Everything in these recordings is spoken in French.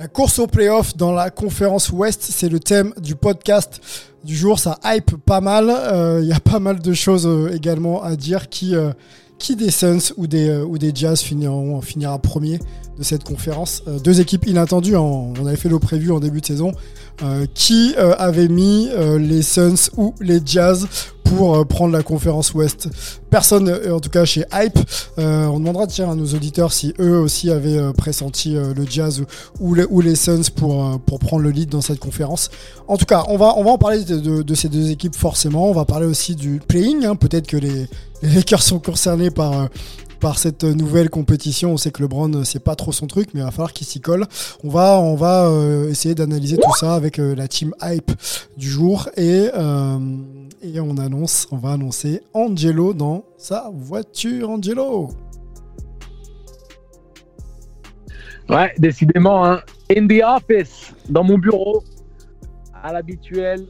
La course au playoff dans la conférence Ouest, c'est le thème du podcast du jour. Ça hype pas mal. Il y a pas mal de choses euh, également à dire. Qui, euh, qui des Suns ou des, euh, Jazz finira premier? De cette conférence Euh, Deux équipes inattendues. hein. On avait fait le prévu en début de saison. Euh, qui euh, avait mis les Suns ou les Jazz pour prendre la conférence Ouest? Personne, en tout cas chez Hype. On demandera tiens, à nos auditeurs si eux aussi avaient pressenti le Jazz ou, les, Suns pour, prendre le lead dans cette conférence. En tout cas, on va, en parler de, ces deux équipes forcément. On va parler aussi du playing. hein. Peut-être que les, les Lakers sont concernés par, par cette nouvelle compétition. On sait que LeBron, euh, c'est pas trop son truc, mais il va falloir qu'il s'y colle. On va, euh, essayer d'analyser tout ça avec euh, la team hype du jour et, on va annoncer Angelo dans sa voiture. Angelo. Ouais, décidément, hein. In the office, dans mon bureau, à l'habituel.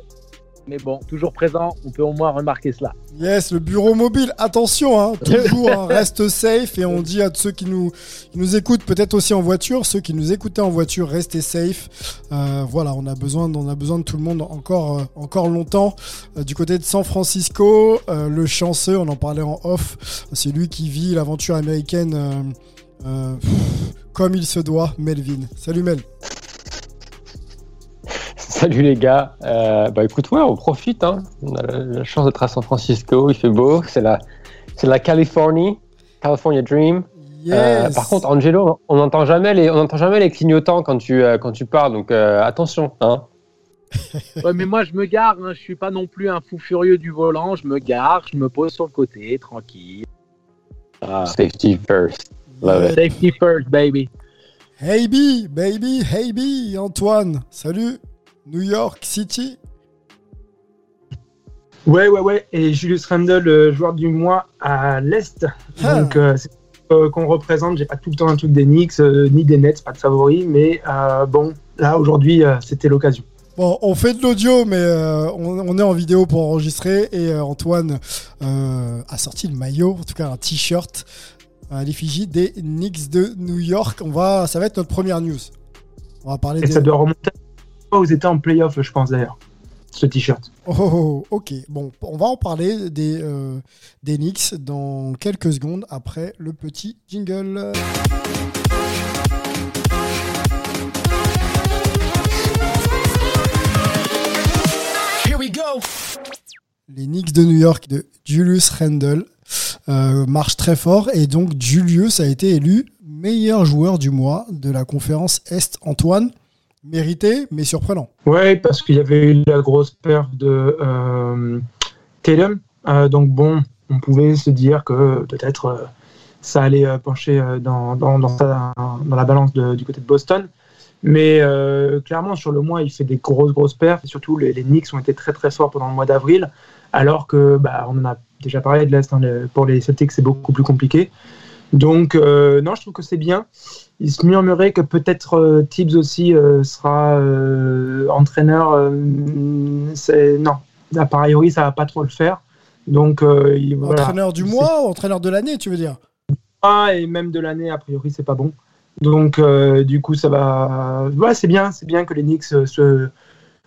Mais bon, toujours présent, on peut au moins remarquer cela. Yes, le bureau mobile. Attention, hein, toujours hein, reste safe et on dit à ceux qui nous, qui nous écoutent, peut-être aussi en voiture, ceux qui nous écoutaient en voiture, restez safe. Euh, voilà, on a besoin, on a besoin de tout le monde encore, euh, encore longtemps. Euh, du côté de San Francisco, le chanceux, on en parlait en off, c'est lui qui vit l'aventure américaine pff, comme il se doit. Melvin. Salut Mel. Salut les gars. Euh, bah écoute, ouais, on profite. Hein. On a la, chance d'être à San Francisco. Il fait beau. C'est la, c'est la Californie, California Dream. Yes. Euh, par contre, Angelo, on n'entend jamais les, on n'entend jamais les clignotants quand tu, euh, quand tu parles. Donc euh, attention. Hein. Ouais, mais moi, je me gare, hein. je suis pas non plus un fou furieux du volant. Je me gare, je me pose sur le côté, tranquille. Ah, Safety first. Love it. Safety first, baby. Hey B, baby, hey B, Antoine. Salut. New York City. Ouais, ouais, ouais. Et Julius Randle, euh, joueur du mois à l'Est. Ah. Donc, euh, c'est euh, qu'on représente. J'ai pas tout le temps un truc des Knicks, euh, ni des Nets, pas de favoris. Mais bon, là, aujourd'hui, c'était l'occasion. Bon, on fait de l'audio, mais on, on est en vidéo pour enregistrer. Et Antoine a sorti le maillot, en tout cas un t-shirt à l'effigie des Knicks de New York. On va, ça va être notre première news. On va parler Et des... ça doit remonter aux états en playoff, je pense d'ailleurs, ce t-shirt. Oh, oh, oh, ok, bon, on va en parler des, euh, des Knicks dans quelques secondes après le petit jingle. Les Knicks de New York de Julius Randle euh, marchent très fort et donc Julius a été élu meilleur joueur du mois de la conférence Est. Antoine, mérité mais surprenant. Ouais, parce qu'il y avait eu la grosse perte de euh. Euh, donc bon, on pouvait se dire que peut-être euh, ça allait euh, pencher dans, la balance du côté de Boston. Mais clairement, sur le mois, il fait des grosses, grosses pertes. Et surtout, les, Knicks ont été très, très forts pendant le mois d'avril. Alors que, bah, on en a déjà parlé de l'Est. hein, pour les Celtics, c'est beaucoup plus compliqué. Donc, euh, non, je trouve que c'est bien. Il se murmurait que peut-être euh, Tibbs aussi euh, sera euh, entraîneur. non, a priori, ça va pas trop le faire. Donc, il- voilà. Entraîneur du mois ou entraîneur de l'année, tu veux dire? Pas, et même de l'année, a priori, c'est pas bon. Donc, du coup, ça va. Ouais, c'est bien, c'est bien que les Knicks se.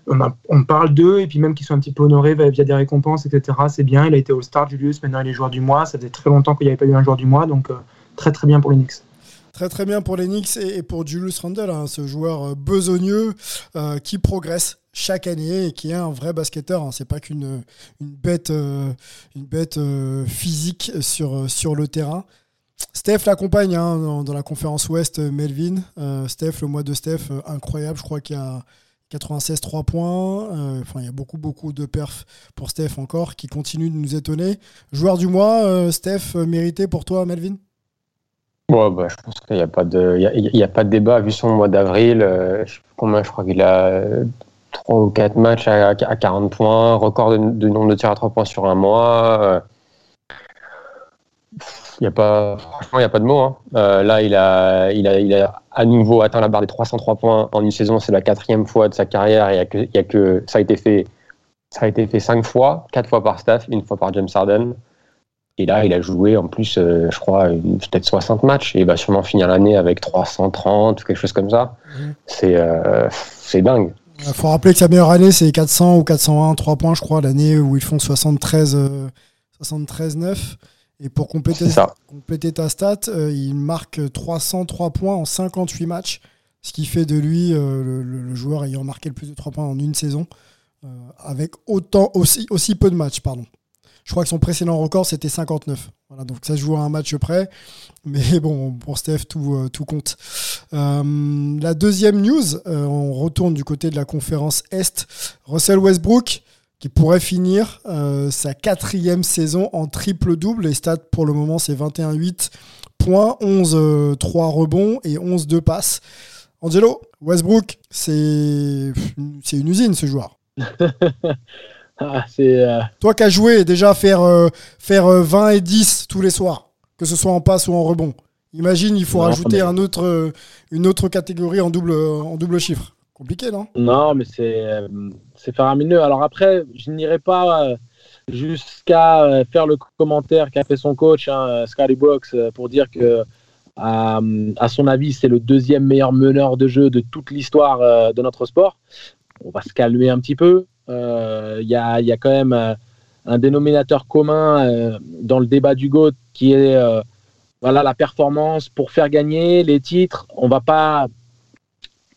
On, a- on parle d'eux et puis même qu'ils soient un petit peu honorés via des récompenses, etc. C'est bien. Il a été All-Star, Julius. Maintenant, il est joueur du mois. Ça faisait très longtemps qu'il n'y avait pas eu un joueur du mois. Donc, très, très bien pour les Knicks. Très très bien pour les Knicks et, pour Julius Randle, hein, ce joueur euh, besogneux euh, qui progresse chaque année et qui est un vrai basketteur. Hein. C'est pas qu'une une bête, une bête euh, physique sur, sur le terrain. Steph l'accompagne hein, dans, la conférence Ouest, Melvin. Steph, le mois de Steph, incroyable. Je crois qu'il y a 96 3 points. Enfin, il y a beaucoup beaucoup de perfs pour Steph encore qui continue de nous étonner. Joueur du mois, Steph, mérité pour toi, Melvin? Bah, je pense qu'il n'y a, pas de- y a, pas de débat. Vu son mois d'avril, euh, je je crois qu'il a 3 ou 4 matchs à, à 40 points, record de, nombre de tirs à 3 points sur un mois. euh, Il y a pas, franchement, il n'y a pas de mots. hein. Euh, là, il a, il, a, il a à nouveau atteint la barre des 303 points en une saison. C'est la quatrième fois de sa carrière. Il y a que, ça a été fait, ça a été fait cinq fois, quatre fois par Steph, une fois par James Harden. Et là, il a joué en plus, euh, je crois, peut-être 60 matchs. Et il va sûrement finir l'année avec 330 ou quelque chose comme ça. Mhm. C'est euh, c'est dingue. Il faut rappeler que sa meilleure année, c'est 400 ou 401, 3 points, je crois, l'année où ils font 73, euh, 73-9. Et pour compléter, C'est ça. compléter ta stat, euh, il marque 303 points en 58 matchs, ce qui fait de lui euh, le, le- le joueur ayant marqué le plus de 3 points en une saison, euh, avec autant, aussi, aussi peu de matchs. Pardon. Je crois que son précédent record, c'était 59. Voilà, donc ça se joue à un match près. Mais bon, pour Steph, tout, euh, tout compte. Euh, la deuxième news, euh, on retourne du côté de la conférence Est. Russell Westbrook, qui pourrait finir sa quatrième saison en triple-double. Les stats pour le moment, c'est 21-8 points, 11 euh, 3 rebonds et 11 2 passes. Angelo, Westbrook, c'est une usine ce joueur. Ah, euh, Toi qui as joué, déjà faire, euh, faire euh, 20 et 10 tous les soirs, que ce soit en passe ou en rebond. Imagine, il faut Non, rajouter mais- un autre, euh, une autre catégorie en double, en double chiffre. Compliqué, non? Non, mais c'est euh, c'est faramineux. Alors après, je n'irai pas euh, jusqu'à euh, faire le commentaire qu'a fait son coach, hein, euh, Scotty Brooks, euh, pour dire que, à, à son avis, c'est le deuxième meilleur meneur de jeu de toute l'histoire euh, de notre sport. On va se calmer un petit peu. Euh, Il y, a, il y a quand même euh, un dénominateur commun euh, dans le débat du GOAT qui est voilà, la performance pour faire gagner les titres. On va pas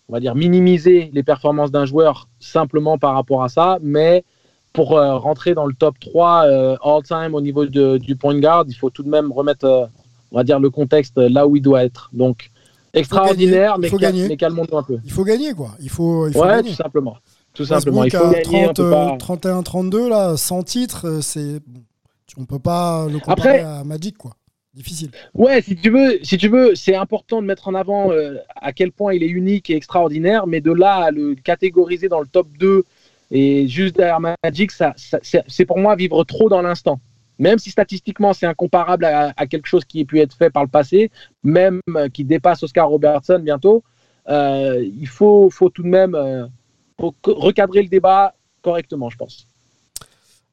on va dire, minimiser les performances d'un joueur simplement par rapport à ça, mais pour euh, rentrer dans le top 3 euh, all-time au niveau de- du point guard, il faut tout de même remettre, euh, on va dire, le contexte là où il doit être. Donc, extraordinaire, gagner, mais, cal- mais calmons-nous un peu. Il faut gagner, quoi. Il faut, il faut Ouais, gagner. tout simplement. Tout simplement. Il faut gagner. on 30, peut pas- euh, 31-32, là, sans titre, euh, c'est... on peut pas le comparer Après- à Magic, quoi. Difficile. Ouais, si tu veux, si tu veux, c'est important de mettre en avant euh, à quel point il est unique et extraordinaire, mais de là à le catégoriser dans le top 2 et juste derrière Magic, ça, ça- c'est pour moi vivre trop dans l'instant. Même si statistiquement c'est incomparable à, à quelque chose qui ait pu être fait par le passé, même euh, qui dépasse Oscar Robertson bientôt, euh, il faut, faut tout de même faut recadrer le débat correctement, je pense.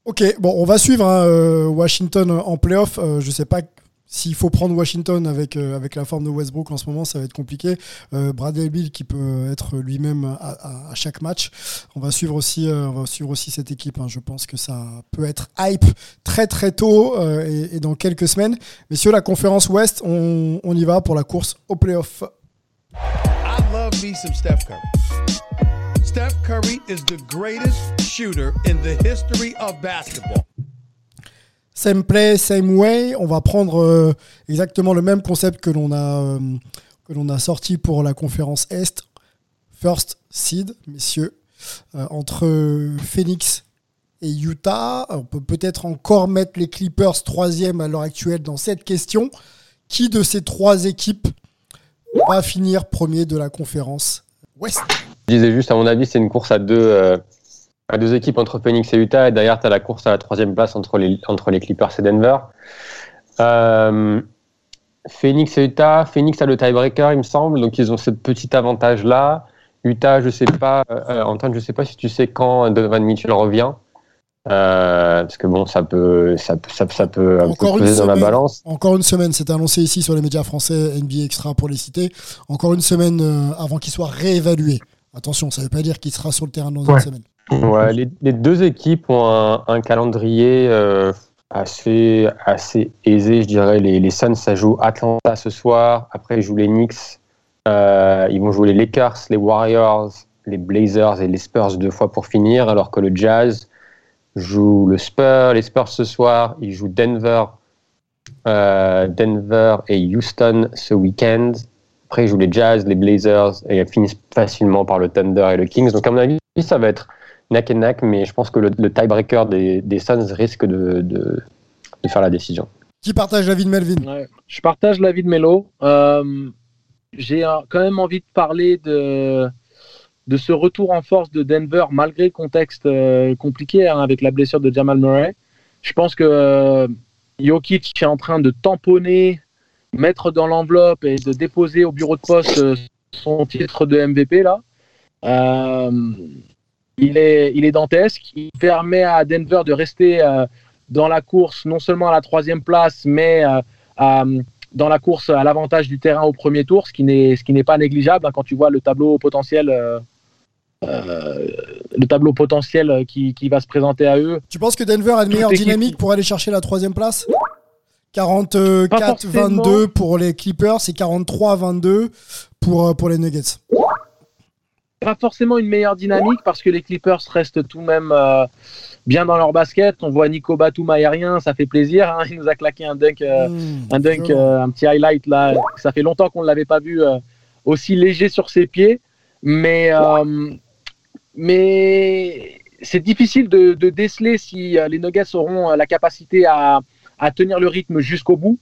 Ok, bon, on va suivre hein, euh, Washington en playoff. Euh, je sais pas s'il faut prendre Washington avec, euh, avec la forme de Westbrook en ce moment, ça va être compliqué. Euh, Bradley Bill qui peut être lui-même à, à- à chaque match. On va suivre aussi, euh, on va suivre aussi cette équipe. hein. Je pense que ça peut être hype très très tôt euh, et, et dans quelques semaines. Messieurs, la conférence Ouest, on, on y va pour la course au playoff. I love me some Steph Curry. Steph Curry is the greatest shooter in the history of basketball. Same play, same way. On va prendre euh, exactement le même concept que l'on a, euh, a sorti pour la conférence Est. First seed, messieurs, euh, entre Phoenix et Utah. On peut peut-être encore mettre les Clippers troisième à l'heure actuelle dans cette question. Qui de ces trois équipes va finir premier de la conférence Ouest? Je disais juste, à mon avis, c'est une course à deux, euh, à deux équipes entre Phoenix et Utah. Et derrière, tu as la course à la troisième place entre les, entre les Clippers et Denver. Euh, Phoenix et Utah. Phoenix a le tiebreaker, il me semble. Donc, ils ont ce petit avantage-là. Utah, je sais pas. euh, Antoine, je sais pas si tu sais quand Donovan Mitchell revient. Euh, parce que bon, ça peut, ça, peut- ça, ça peut un Encore peser dans la semaine. balance. Encore une semaine, c'est annoncé ici sur les médias français, NBA Extra pour les citer. Encore une semaine avant qu'il soit réévalué. Attention, ça ne veut pas dire qu'il sera sur le terrain dans une Ouais. semaine. Ouais, les, les deux équipes ont un, un calendrier euh, assez, assez aisé, je dirais. Les, les Suns, ça joue Atlanta ce soir. Après, ils jouent les Knicks. Euh, ils vont jouer les Lakers, les Warriors, les Blazers et les Spurs deux fois pour finir, alors que le Jazz joue le Spurs, les Spurs ce soir. Ils jouent Denver, euh, Denver et Houston ce week-end. Après, ils jouent les Jazz, les Blazers et ils finissent facilement par le Thunder et le Kings. Donc, à mon avis, ça va être neck and neck, mais je pense que le, le tiebreaker des, des Suns risque de, de, de faire la décision. Qui partage l'avis de Melvin? Ouais. Je partage l'avis de Melo. Euh, J'ai euh, quand même envie de parler de, de ce retour en force de Denver, malgré le contexte euh, compliqué hein, avec la blessure de Jamal Murray. Je pense que euh, Jokic est en train de tamponner, mettre dans l'enveloppe et de déposer au bureau de poste euh, son titre de MVP. Là. Euh, il, est, il est dantesque. Il permet à Denver de rester euh, dans la course, non seulement à la troisième place, mais euh, à, dans la course à l'avantage du terrain au premier tour, ce qui n'est ce qui n'est pas négligeable hein, quand tu vois le tableau potentiel. le tableau potentiel qui, qui va se présenter à eux. Tu penses que Denver a une meilleure dynamique pour aller chercher la troisième place? 44-22 forcément. pour les Clippers et 43-22 pour, euh, pour les Nuggets. Pas forcément une meilleure dynamique parce que les Clippers restent tout de même euh, bien dans leur basket. On voit Nico Batum aérien, ça fait plaisir. hein. Il nous a claqué un dunk, euh, Mmh, un dunk, euh, un petit highlight là. Ça fait longtemps qu'on ne l'avait pas vu aussi léger sur ses pieds. Mais, mais c'est difficile de, de déceler si les Nuggets auront la capacité à, à tenir le rythme jusqu'au bout.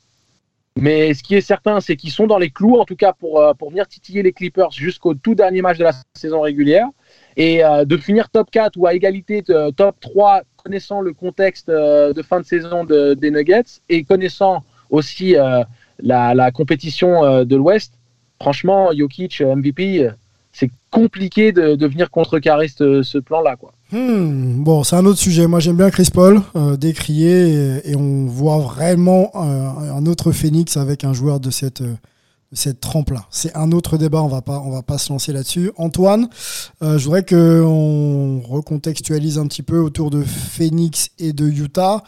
Mais ce qui est certain, c'est qu'ils sont dans les clous, en tout cas pour, euh, pour venir titiller les Clippers jusqu'au tout dernier match de la saison régulière. Et euh, de finir top 4 ou à égalité de top 3, connaissant le contexte euh, de fin de saison de- des Nuggets et connaissant aussi euh, la, la compétition euh, de l'Ouest, franchement, Jokic, euh, MVP, euh, c'est compliqué de, de venir contrecarrer ce, ce plan-là. quoi. Hmm, bon, c'est un autre sujet. Moi, j'aime bien Chris Paul, euh, décrié, et, on voit vraiment euh, un autre phénix avec un joueur de cette, euh, cette trempe-là. C'est un autre débat, on va pas, va pas se lancer là-dessus. Antoine, euh, je voudrais qu'on recontextualise un petit peu autour de Phoenix et de Utah.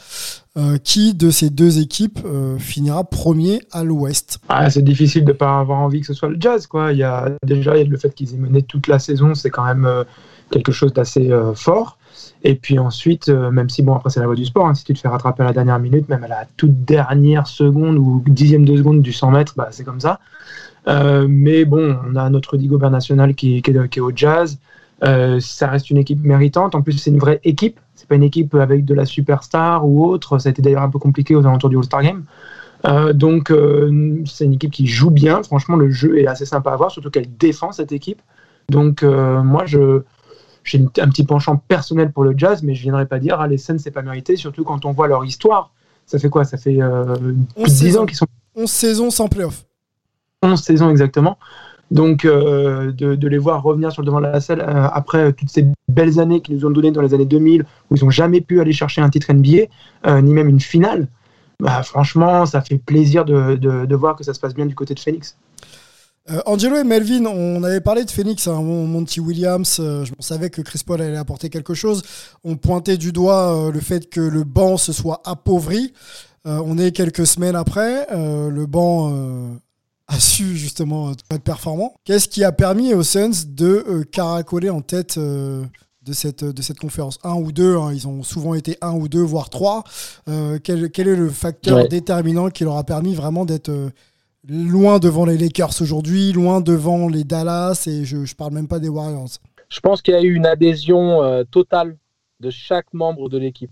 Qui de ces deux équipes finira premier à l'Ouest? Ah, c'est difficile de ne pas avoir envie que ce soit le jazz. Quoi. Il y a déjà le fait qu'ils aient mené toute la saison, c'est quand même quelque chose d'assez euh, fort. Et puis ensuite, euh, même si bon après c'est la voie du sport, hein, si tu te fais rattraper à la dernière minute, même à la toute dernière seconde ou dixième de seconde du 100 mètres, bah, c'est comme ça. Euh, mais bon, on a notre Rudy Gobert national qui, qui est, au jazz. Ça reste une équipe méritante. En plus, c'est une vraie équipe. C'est pas une équipe avec de la superstar ou autre. Ça a été d'ailleurs un peu compliqué aux alentours du All-Star Game. Donc, c'est une équipe qui joue bien. Franchement, le jeu est assez sympa à voir, surtout qu'elle défend cette équipe. Donc, moi, je, j'ai un petit penchant personnel pour le jazz, mais je viendrai pas dire, ah, les Suns, c'est pas mérité, surtout quand on voit leur histoire. Ça fait quoi? Ça fait euh, plus de 10 saisons. ans qu'ils sont 11 saisons sans playoff. 11 saisons exactement. Donc, euh, de, de les voir revenir sur le devant de la scène euh, après toutes ces belles années qu'ils nous ont données dans les années 2000, où ils n'ont jamais pu aller chercher un titre NBA, euh, ni même une finale, bah, franchement, ça fait plaisir de, de- de voir que ça se passe bien du côté de Phoenix. Euh, Angelo et Melvin, on avait parlé de Phoenix, hein, Mon- Monty Williams, euh, on savait que Chris Paul allait apporter quelque chose. On pointait du doigt euh, le fait que le banc se soit appauvri. Euh, on est quelques semaines après, le banc a su justement être performant. Qu'est-ce qui a permis aux Suns de caracoler en tête de cette, de cette conférence? Un ou deux, hein, ils ont souvent été un ou deux, voire trois. Quel, quel est le facteur Ouais. déterminant qui leur a permis vraiment d'être... loin devant les Lakers aujourd'hui, loin devant les Dallas, et je, je parle même pas des Warriors. Je pense qu'il y a eu une adhésion euh, totale de chaque membre de l'équipe.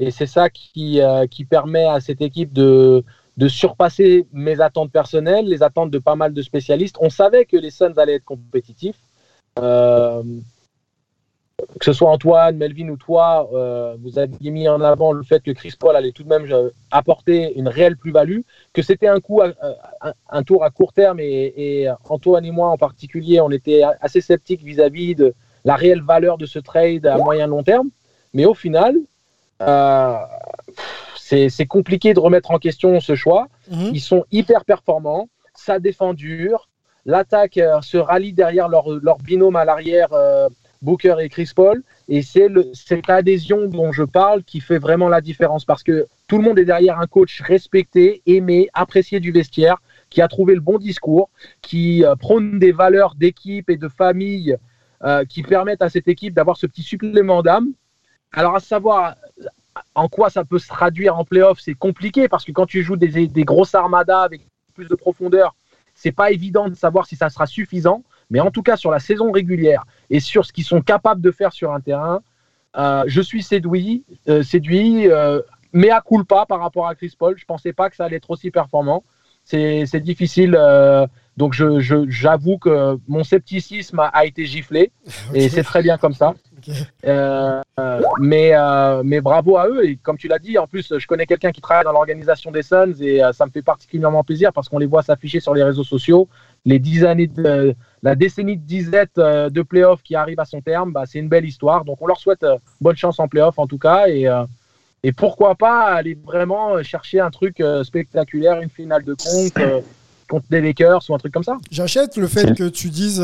Et c'est ça qui, euh, qui permet à cette équipe de, de surpasser mes attentes personnelles, les attentes de pas mal de spécialistes. On savait que les Suns allaient être compétitifs. Euh, que ce soit Antoine, Melvin ou toi, euh, vous aviez mis en avant le fait que Chris Paul allait tout de même euh, apporter une réelle plus-value, que c'était un coup, à- un, un tour à court terme, et, et Antoine et moi en particulier, on était assez sceptiques vis-à-vis de la réelle valeur de ce trade à moyen long terme. Mais au final, euh, c'est compliqué de remettre en question ce choix. Mhm. Ils sont hyper performants, ça défend dur. L'attaque euh, se rallie derrière leur, leur binôme à l'arrière, Booker et Chris Paul. Et c'est cette adhésion dont je parle qui fait vraiment la différence parce que tout le monde est derrière un coach respecté, aimé, apprécié du vestiaire, qui a trouvé le bon discours, qui euh, prône des valeurs d'équipe et de famille euh, qui permettent à cette équipe d'avoir ce petit supplément d'âme. Alors, à savoir en quoi ça peut se traduire en playoff, c'est compliqué parce que quand tu joues des, des grosses armadas avec plus de profondeur, c'est pas évident de savoir si ça sera suffisant. Mais en tout cas, sur la saison régulière et sur ce qu'ils sont capables de faire sur un terrain, euh, je suis séduit, euh, séduit euh, mais à culpa par rapport à Chris Paul. Je pensais pas que ça allait être aussi performant. C'est difficile. donc, j'avoue que mon scepticisme a, été giflé et c'est très bien comme ça. Euh, mais, euh, mais bravo à eux. Et comme tu l'as dit, en plus, je connais quelqu'un qui travaille dans l'organisation des Suns et euh, ça me fait particulièrement plaisir parce qu'on les voit s'afficher sur les réseaux sociaux. Les dix années de, la décennie de disette de playoffs qui arrive à son terme, bah, c'est une belle histoire. Donc on leur souhaite bonne chance en playoffs en tout cas. Et, et pourquoi pas aller vraiment chercher un truc spectaculaire, une finale de compte contre des Lakers ou un truc comme ça. J'achète le fait que tu dises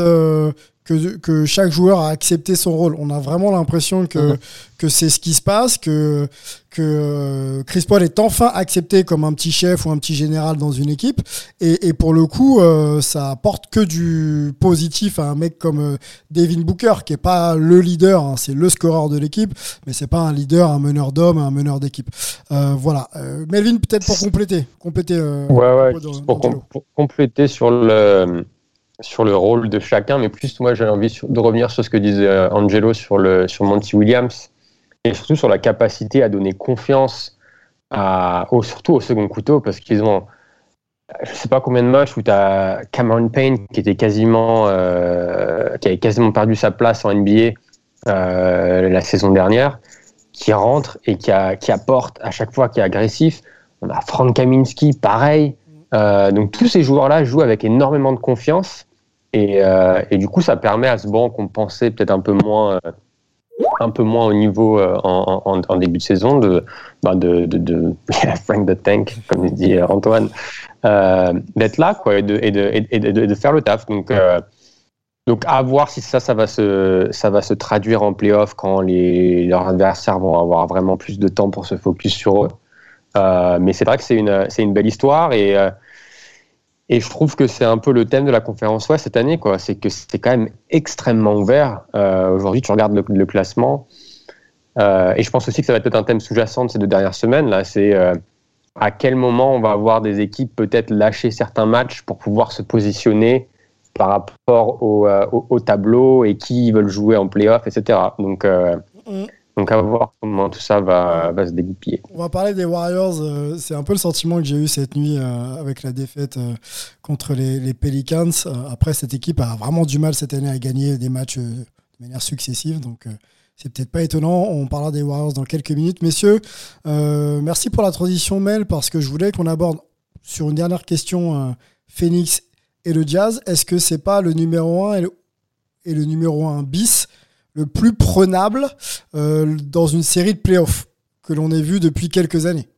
que, que, chaque joueur a accepté son rôle. On a vraiment l'impression que, mhm. que c'est ce qui se passe, que, que euh, Chris Paul est enfin accepté comme un petit chef ou un petit général dans une équipe. Et, et pour le coup, euh, ça apporte que du positif à un mec comme euh, Devin Booker, qui est pas le leader, hein, c'est le scoreur de l'équipe, mais c'est pas un leader, un meneur d'hommes, un meneur d'équipe. voilà. Melvin, peut-être pour compléter. compléter ouais, ouais, pour, pour, compléter sur le sur le rôle de chacun, mais plus moi j'ai envie de revenir sur ce que disait euh, Angelo sur, le, sur Monty Williams et surtout sur la capacité à donner confiance à, au, surtout au second couteau parce qu'ils ont je sais pas combien de matchs où tu as Cameron Payne qui était quasiment euh, qui avait quasiment perdu sa place en NBA euh, la saison dernière qui rentre et qui, a, qui apporte à chaque fois qui est agressif. On a Frank Kaminski pareil donc tous ces joueurs-là jouent avec énormément de confiance euh, et, du coup, ça permet à ce banc qu'on pensait peut-être un peu moins, euh, un peu moins au niveau euh, en, début de saison de, bah, de, de, Frank the Tank, comme dit Antoine, d'être là quoi, et, de, faire le taf. Donc, donc à voir si ça, ça va se, ça va se traduire en playoff quand les, leurs adversaires vont avoir vraiment plus de temps pour se focus sur eux. mais c'est vrai que c'est une, une belle histoire et et je trouve que c'est un peu le thème de la conférence Ouest cette année, quoi. C'est que c'est quand même extrêmement ouvert. Euh, Aujourd'hui, tu regardes le, classement. Euh, et je pense aussi que ça va être un thème sous-jacent de ces deux dernières semaines. Là, c'est euh, à quel moment on va avoir des équipes peut-être lâcher certains matchs pour pouvoir se positionner par rapport au tableau et qui veulent jouer en playoff, etc. Donc, mm. Donc à voir comment tout ça va, se dégoupiller. On va parler des Warriors. Euh, c'est un peu le sentiment que j'ai eu cette nuit euh, avec la défaite euh, contre les, Pelicans. après, cette équipe a vraiment du mal cette année à gagner des matchs de manière successive. Donc c'est peut-être pas étonnant. On parlera des Warriors dans quelques minutes. Messieurs, merci pour la transition, Mel, parce que je voulais qu'on aborde sur une dernière question Phoenix et le Jazz. Est-ce que c'est pas le numéro 1 et le, et le numéro 1 bis le plus prenable euh, dans une série de playoffs que l'on ait vu depuis quelques années.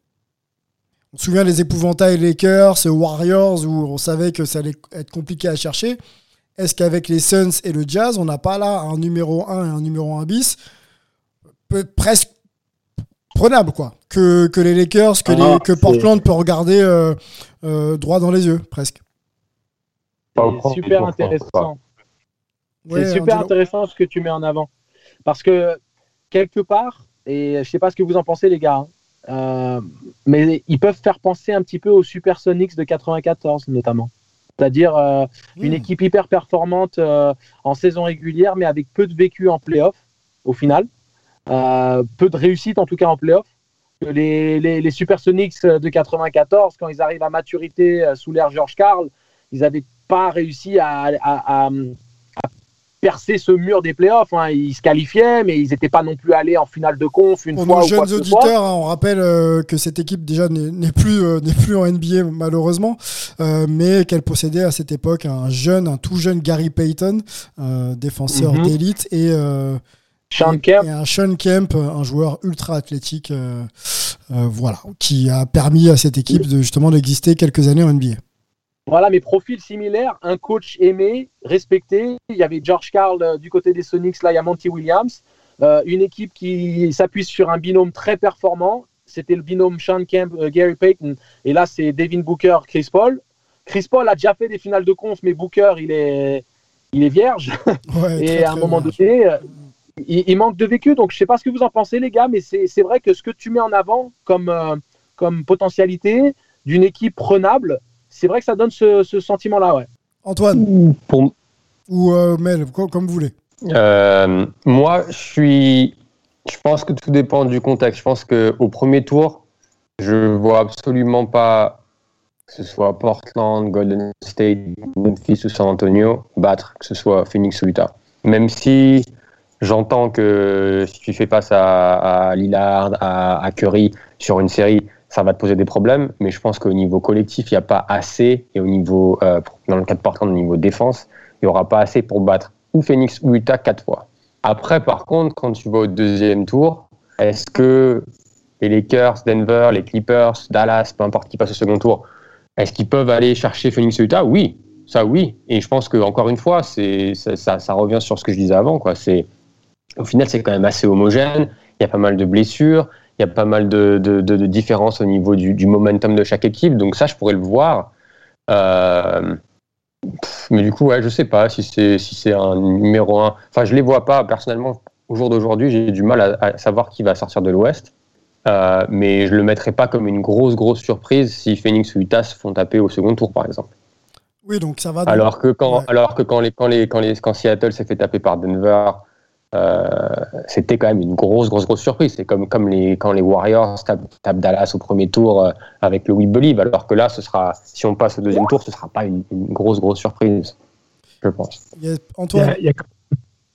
On se souvient des épouvantails Lakers, Warriors, où on savait que ça allait être compliqué à chercher. Est-ce qu'avec les Suns et le Jazz, on n'a pas là un numéro 1 et un numéro 1 bis presque prenable, quoi que, que les Lakers, que, ah, que Portland peut regarder euh, euh, droit dans les yeux, presque. C'est super intéressant c'est super intéressant ce que tu mets en avant. Parce que, quelque part, et je ne sais pas ce que vous en pensez, les gars, hein, euh, mais ils peuvent faire penser un petit peu aux Supersonics de 94, notamment. C'est-à-dire euh, une équipe hyper performante euh, en saison régulière, mais avec peu de vécu en playoff, au final. peu de réussite, en tout cas, en playoff. Les, les, les Supersonics de 94, quand ils arrivent à maturité sous l'ère George Carl, ils n'avaient pas réussi à, percer ce mur des playoffs. Hein. Ils se qualifiaient, mais ils n'étaient pas non plus allés en finale de conf une Pour fois. Nos jeunes auditeurs, hein, on rappelle euh, que cette équipe déjà n'est plus, euh, n'est plus en NBA malheureusement, euh, mais qu'elle possédait à cette époque un jeune, un tout jeune Gary Payton, défenseur mhm. d'élite, et, Sean Kemp. et, un Sean Kemp, un joueur ultra athlétique, voilà, qui a permis à cette équipe de justement d'exister quelques années en NBA. Voilà, mes profils similaires, un coach aimé, respecté. Il y avait George Carl euh, du côté des Sonics, là il y a Monty Williams. euh, une équipe qui s'appuie sur un binôme très performant. C'était le binôme Sean Kemp, euh, Gary Payton. Et là, c'est Devin Booker, Chris Paul. Chris Paul a déjà fait des finales de conf, mais Booker, il est, il est vierge. Ouais, et à un moment donné, euh, il, il manque de vécu. Donc, je sais pas ce que vous en pensez, les gars, mais c'est c'est vrai que ce que tu mets en avant comme, comme potentialité d'une équipe prenable, c'est vrai que ça donne ce, ce sentiment-là. Ouais. Antoine Pour, ou euh, Mel, co- comme vous voulez. Euh, moi, je suis. Je pense que tout dépend du contexte. Je pense qu'au premier tour, je vois absolument pas que ce soit Portland, Golden State, Memphis ou San Antonio battre, que ce soit Phoenix ou Utah. Même si j'entends que si tu fais face à, à Lillard, à, à Curry sur une série, ça va te poser des problèmes. Mais je pense qu'au niveau collectif, il n'y a pas assez. Et au niveau, euh, dans le cas de Portland, au niveau défense, il n'y aura pas assez pour battre ou Phoenix ou Utah quatre fois. Après, par contre, quand tu vas au deuxième tour, est-ce que les Lakers, Denver, les Clippers, Dallas, peu importe qui passe au second tour, est-ce qu'ils peuvent aller chercher Phoenix et Utah? Oui, ça oui. Et je pense que encore une fois, ça, revient sur ce que je disais avant. Au final, c'est quand même assez homogène. Il y a pas mal de blessures, il y a pas mal de, de, de, de différences au niveau du, du, momentum de chaque équipe. Donc ça, je pourrais le voir. Euh, mais du coup, ouais, je sais pas si c'est si c'est un numéro un. Enfin, je les vois pas personnellement. Au jour d'aujourd'hui, j'ai du mal à, à, savoir qui va sortir de l'Ouest. Euh, mais je le mettrai pas comme une grosse grosse surprise si Phoenix ou Utah se font taper au second tour, par exemple. Oui, donc ça va. Alors que quand ouais. alors que quand les quand les quand les quand Seattle s'est fait taper par Denver. Euh, c'était quand même une grosse, grosse, grosse surprise. C'est comme, comme les, quand les Warriors tapent, tapent Dallas au premier tour euh, avec le We Believe, alors que là, ce sera, si on passe au deuxième tour, ce ne sera pas une, une, grosse, grosse surprise, je pense. Il y a, Antoine? Il y a,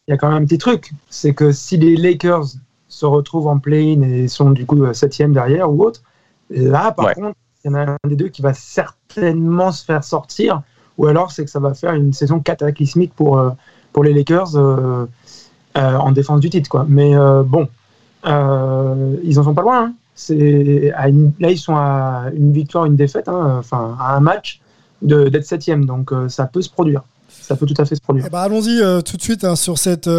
il y a quand même un petit truc, c'est que si les Lakers se retrouvent en play-in et sont du coup septième derrière ou autre, là, par ouais. contre, il y en a un des deux qui va certainement se faire sortir, ou alors c'est que ça va faire une saison cataclysmique pour, euh, pour les Lakers. Euh, en défense du titre. Quoi. Mais euh, bon, euh, ils en sont pas loin. Hein. Là, ils sont à une victoire, une défaite, hein, enfin à un match d'être septième. Donc ça peut se produire. Ça peut tout à fait se produire. Eh ben, Allons-y tout de suite hein, sur cette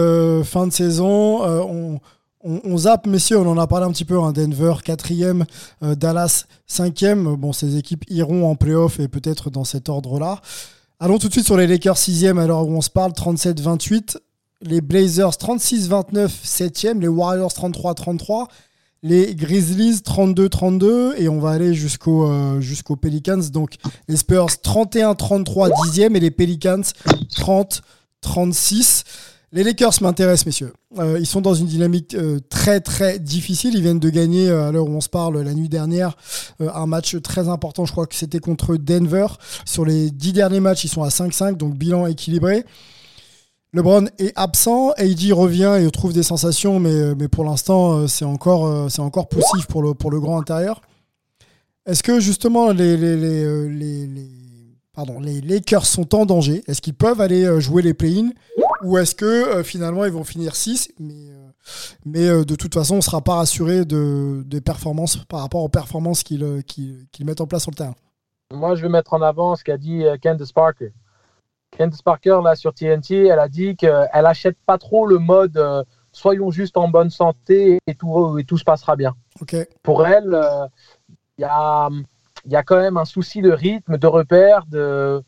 fin de saison. On, on, zappe, messieurs, on en a parlé un petit peu. Denver, quatrième, Dallas, cinquième. Bon, ces équipes iront en playoff et peut-être dans cet ordre-là. Allons tout de suite sur les Lakers, sixième, l'heure où on se parle, 37-28 les Blazers 36-29, 7e, les Warriors 33-33, les Grizzlies 32-32 et on va aller euh, jusqu'au Pelicans. Donc les Spurs 31-33, 10e et les Pelicans 30-36. Les Lakers m'intéressent, messieurs. Euh, ils sont dans une dynamique euh, très très difficile. Ils viennent de gagner, à l'heure où on se parle, la nuit dernière, un match très important. Je crois que c'était contre Denver. Sur les dix derniers matchs, ils sont à 5-5, donc bilan équilibré. LeBron est absent, AD revient et trouve des sensations, mais, mais pour l'instant, c'est encore, c'est encore poussif pour le, pour le grand intérieur. Est-ce que justement les, les, les, pardon, les Lakers sont en danger? Est-ce qu'ils peuvent aller jouer les play-in? Ou est-ce que euh, finalement ils vont finir 6 Mais, euh, mais euh, de toute façon, on ne sera pas rassuré de, des performances par rapport aux performances qu'ils qu qu mettent en place sur le terrain Moi, je vais mettre en avant ce qu'a dit Candace Parker. Candice Parker, là, sur TNT, elle a dit qu'elle n'achète pas trop le mode euh, soyons juste en bonne santé et tout, et tout se passera bien. Okay. Pour elle, il euh, y, a, y, a, quand même un souci de rythme, de repère, de,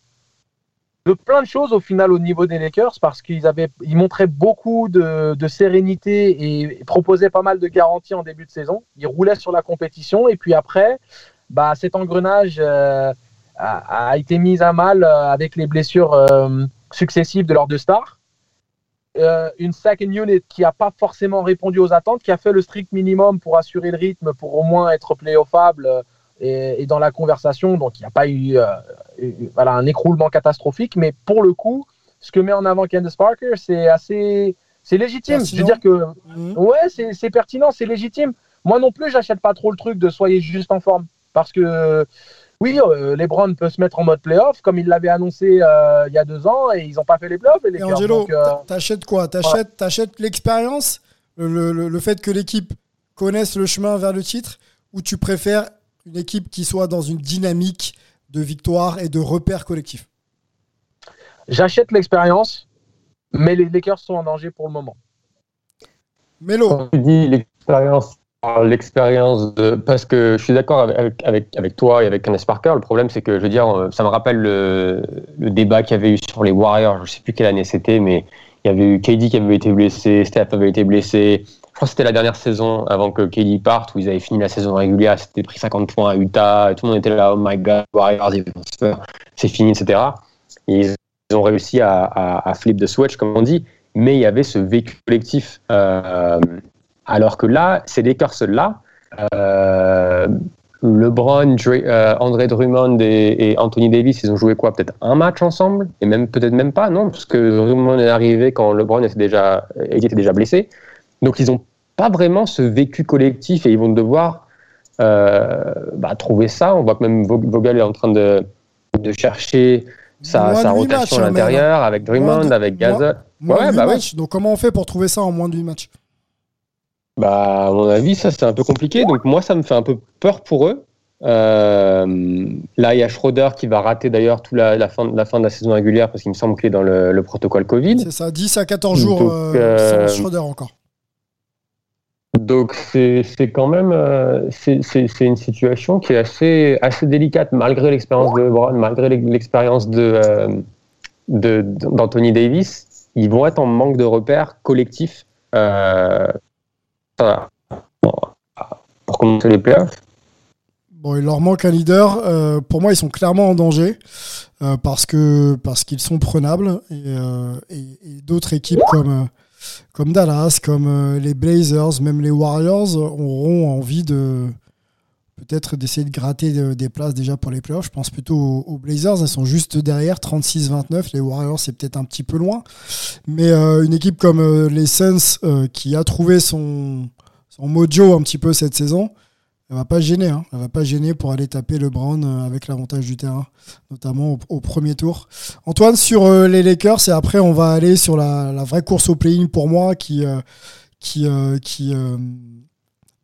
de plein de choses au final au niveau des Lakers parce qu'ils avaient, ils montraient beaucoup de, de, sérénité et proposaient pas mal de garanties en début de saison. Ils roulaient sur la compétition et puis après, bah, cet engrenage. Euh, a, a, été mise à mal euh, avec les blessures euh, successives de leurs deux stars. Euh, une second unit qui n'a pas forcément répondu aux attentes, qui a fait le strict minimum pour assurer le rythme, pour au moins être playoffable et, et dans la conversation. Donc il n'y a pas eu voilà, un écroulement catastrophique, mais pour le coup, ce que met en avant Candace Parker, c'est assez. C'est légitime. Pertinent. Je veux dire que. Mmh. Ouais, c'est pertinent, c'est légitime. Moi non plus, j'achète pas trop le truc de soyez juste en forme. Parce que oui, euh, LeBron peut se mettre en mode playoff comme il l'avait annoncé euh, il y a deux ans et ils n'ont pas fait les playoffs. Et, les et Angelo, euh... t'achètes quoi? T'achètes ouais. l'expérience, le, le, le, fait que l'équipe connaisse le chemin vers le titre, ou tu préfères une équipe qui soit dans une dynamique de victoire et de repères collectifs J'achète l'expérience, mais les Lakers sont en danger pour le moment. Mélo. Quand tu dis l'expérience, l'expérience de. Parce que je suis d'accord avec, toi et avec Kenneth Parker. Le problème, c'est que, je veux dire, ça me rappelle le, débat qu'il y avait eu sur les Warriors. Je ne sais plus quelle année c'était, mais il y avait eu KD qui avait été blessé, Steph avait été blessé. Je crois que c'était la dernière saison avant que KD parte, où ils avaient fini la saison régulière, c'était pris 50 points à Utah, tout le monde était là, oh my god, Warriors, c'est fini, etc. Et ils ont réussi à, à, à, flip the switch, comme on dit, mais il y avait ce vécu collectif. Euh, alors que là, ces Lakers-là, euh, LeBron, Dre, euh, André Drummond et, et, Anthony Davis, ils ont joué quoi Peut-être un match ensemble? Et même peut-être même pas, non? Parce que Drummond est arrivé quand LeBron était déjà, était déjà blessé. Donc ils n'ont pas vraiment ce vécu collectif et ils vont devoir euh, bah, trouver ça. On voit que même Vogel est en train de, de chercher sa, sa rotation matchs, à l'intérieur avec Drummond, de, avec Gasol. Ouais, bah matchs. Oui. Donc comment on fait pour trouver ça en moins de 8 matchs? Bah, à mon avis, ça c'est un peu compliqué. Donc moi, ça me fait un peu peur pour eux. Euh, là, il y a Schroeder qui va rater d'ailleurs toute la, la, fin, la fin de la saison régulière parce qu'il me semble qu'il est dans le, le, protocole Covid. C'est ça, 10 à 14 jours Donc, euh, sans Schroeder encore. Donc c'est quand même euh, c'est une situation qui est assez, assez délicate malgré l'expérience de LeBron, malgré l'expérience de d'Anthony Davis. Ils vont être en manque de repères collectifs euh, pour commencer les playoffs. Bon, il leur manque un leader. Euh, pour moi, ils sont clairement en danger euh, parce que parce qu'ils sont prenables et, euh, et, d'autres équipes comme comme Dallas, comme les Blazers, même les Warriors auront envie de peut-être d'essayer de gratter des places déjà pour les playoffs. Je pense plutôt aux, Blazers, elles sont juste derrière, 36-29. Les Warriors, c'est peut-être un petit peu loin. Mais euh, une équipe comme euh, les Suns, euh, qui a trouvé son, mojo un petit peu cette saison, elle va pas gêner. Hein. Elle va pas gêner pour aller taper le Brown avec l'avantage du terrain, notamment au, premier tour. Antoine, sur les Lakers, et après on va aller sur la, vraie course au play-in pour moi, qui... qui, qui